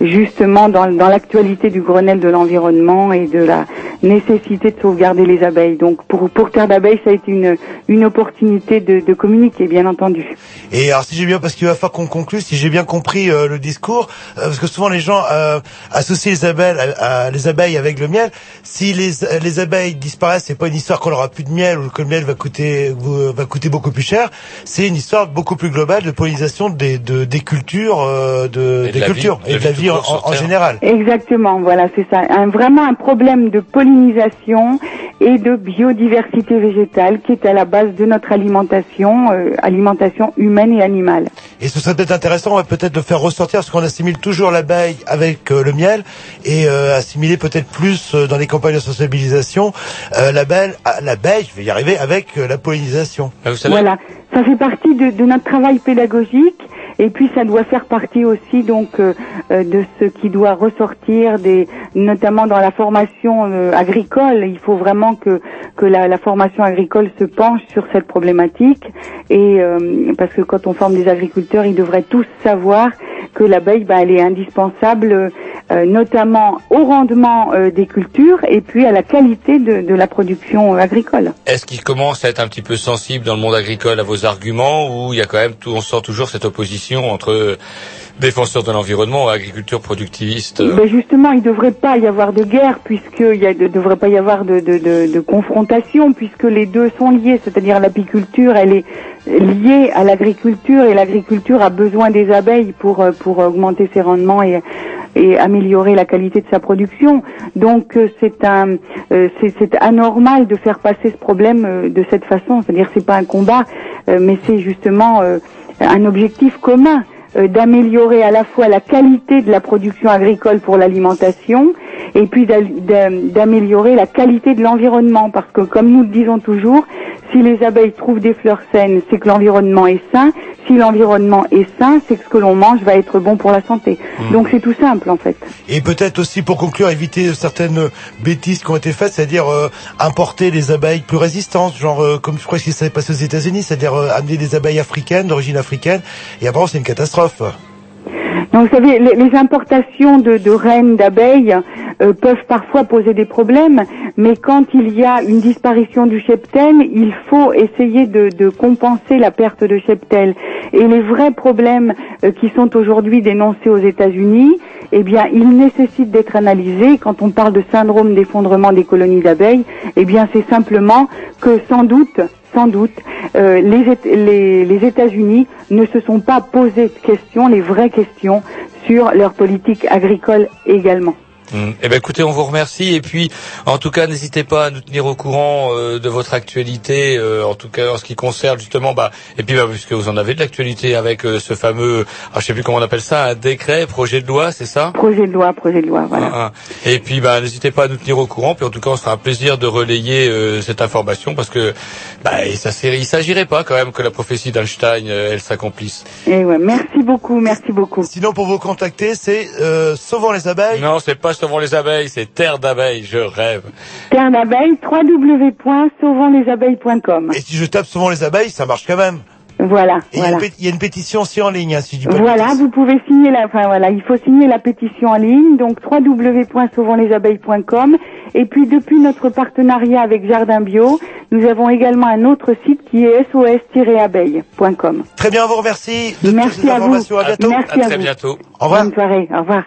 justement dans, l'actualité du Grenelle de l'environnement et de la nécessité de sauvegarder les abeilles. Donc pour pour Terre d'abeilles, ça a été une une opportunité de, de communiquer, bien entendu. Et alors si j'ai bien, parce qu'il va falloir qu'on si j'ai bien compris euh, le discours, euh, parce que souvent les gens euh, associent les abeilles, à, à- les abeilles avec le miel. Si les, les abeilles disparaissent, c'est pas une histoire qu'on aura plus de miel ou que le miel va coûter va coûter beaucoup plus cher. C'est une histoire beaucoup plus globale de pollinisation des de, des cultures, euh, de, Et de des la cultures vie, et de la vie en, court sur en Terre. général. Exactement, voilà, c'est ça. Un, vraiment un problème de pollinisation et de biodiversité végétale qui est à la base de notre alimentation, euh, alimentation humaine et animale. Et ce serait peut-être intéressant, ouais, peut-être de faire ressortir, parce qu'on assimile toujours l'abeille avec euh, le miel, et euh, assimiler peut-être plus euh, dans les campagnes de sensibilisation euh, l'abeille, ah, l'abeille, je vais y arriver, avec euh, la pollinisation. Voilà, ça fait partie de, de notre travail pédagogique et puis ça doit faire partie aussi donc euh, euh, de ce qui doit ressortir des notamment dans la formation euh, agricole. Il faut vraiment que que la, la formation agricole se penche sur cette problématique et euh, parce que quand on forme des agriculteurs, ils devraient tous savoir que l'abeille, bah, elle est indispensable, euh, notamment au rendement euh, des cultures et puis à la qualité de, de la production euh, agricole. Est-ce qu'il commence à être un petit peu sensible dans le monde agricole à vos arguments ou il y a quand même tout, on sent toujours cette opposition entre défenseurs de l'environnement et agriculture productiviste euh, Ben justement, il ne devrait pas y avoir de guerre puisqu'il ne devrait pas y avoir de, confrontation puisque les deux sont liés, c'est-à-dire l'apiculture, elle est liée à l'agriculture et l'agriculture a besoin des abeilles pour, euh, pour augmenter ses rendements et, améliorer la qualité de sa production. Donc euh, euh, c'est anormal de faire passer ce problème de cette façon, c'est-à-dire c'est pas un combat, mais c'est justement un objectif commun d'améliorer à la fois la qualité de la production agricole pour l'alimentation et puis d'améliorer la qualité de l'environnement parce que comme nous le disons toujours, si les abeilles trouvent des fleurs saines, c'est que l'environnement est sain. Si l'environnement est sain, c'est que ce que l'on mange va être bon pour la santé. Donc c'est tout simple en fait. Et peut-être aussi pour conclure, éviter certaines bêtises qui ont été faites, c'est-à-dire euh, importer des abeilles plus résistantes, genre euh, comme je crois que ça s'est passé aux États-Unis, c'est-à-dire euh, amener des abeilles africaines, d'origine africaine, et après c'est une catastrophe. Donc, vous savez, les, importations de, reines d'abeilles euh, peuvent parfois poser des problèmes, mais quand il y a une disparition du cheptel, il faut essayer de, de compenser la perte de cheptel. Et les vrais problèmes euh, qui sont aujourd'hui dénoncés aux États-Unis, eh bien, ils nécessitent d'être analysés. Quand on parle de syndrome d'effondrement des colonies d'abeilles, eh bien, c'est simplement que sans doute sans doute, euh, les, les, les États-Unis ne se sont pas posé de questions, les vraies questions, sur leur politique agricole également. Mm. Eh ben écoutez, on vous remercie et puis en tout cas n'hésitez pas à nous tenir au courant euh, de votre actualité, euh, en tout cas en ce qui concerne justement bah et puis bah, puisque vous en avez de l'actualité avec euh, ce fameux, ah, je sais plus comment on appelle ça, un décret, projet de loi, c'est ça? Projet de loi, projet de loi, voilà. Ah, ah. Et puis bah n'hésitez pas à nous tenir au courant, puis en tout cas on sera un plaisir de relayer euh, cette information parce que bah et ça il s'agirait pas quand même que la prophétie d'Einstein euh, elle s'accomplisse. Et ouais, merci beaucoup, merci beaucoup. Sinon pour vous contacter, c'est euh, Sauvant les abeilles. Non, c'est pas Sauvons les abeilles, c'est Terre d'abeilles, je rêve. Terre d'abeilles, www.sauvantlesabeilles.com. Et si je tape Sauvant les abeilles, ça marche quand même. Voilà, il y a voilà. une pét- il y, a une pétition aussi en ligne, hein, si je dis pas Voilà, vous pouvez signer la, enfin voilà, il faut signer la pétition en ligne, donc www.sauvantlesabeilles.com. Et puis depuis notre partenariat avec Jardin Bio, nous avons également un autre site qui est sos-abeilles.com. Très bien, on vous remercie de toutes Merci ces à vous. À bientôt. Merci à, vous. Au revoir. Bonne soirée. Au revoir.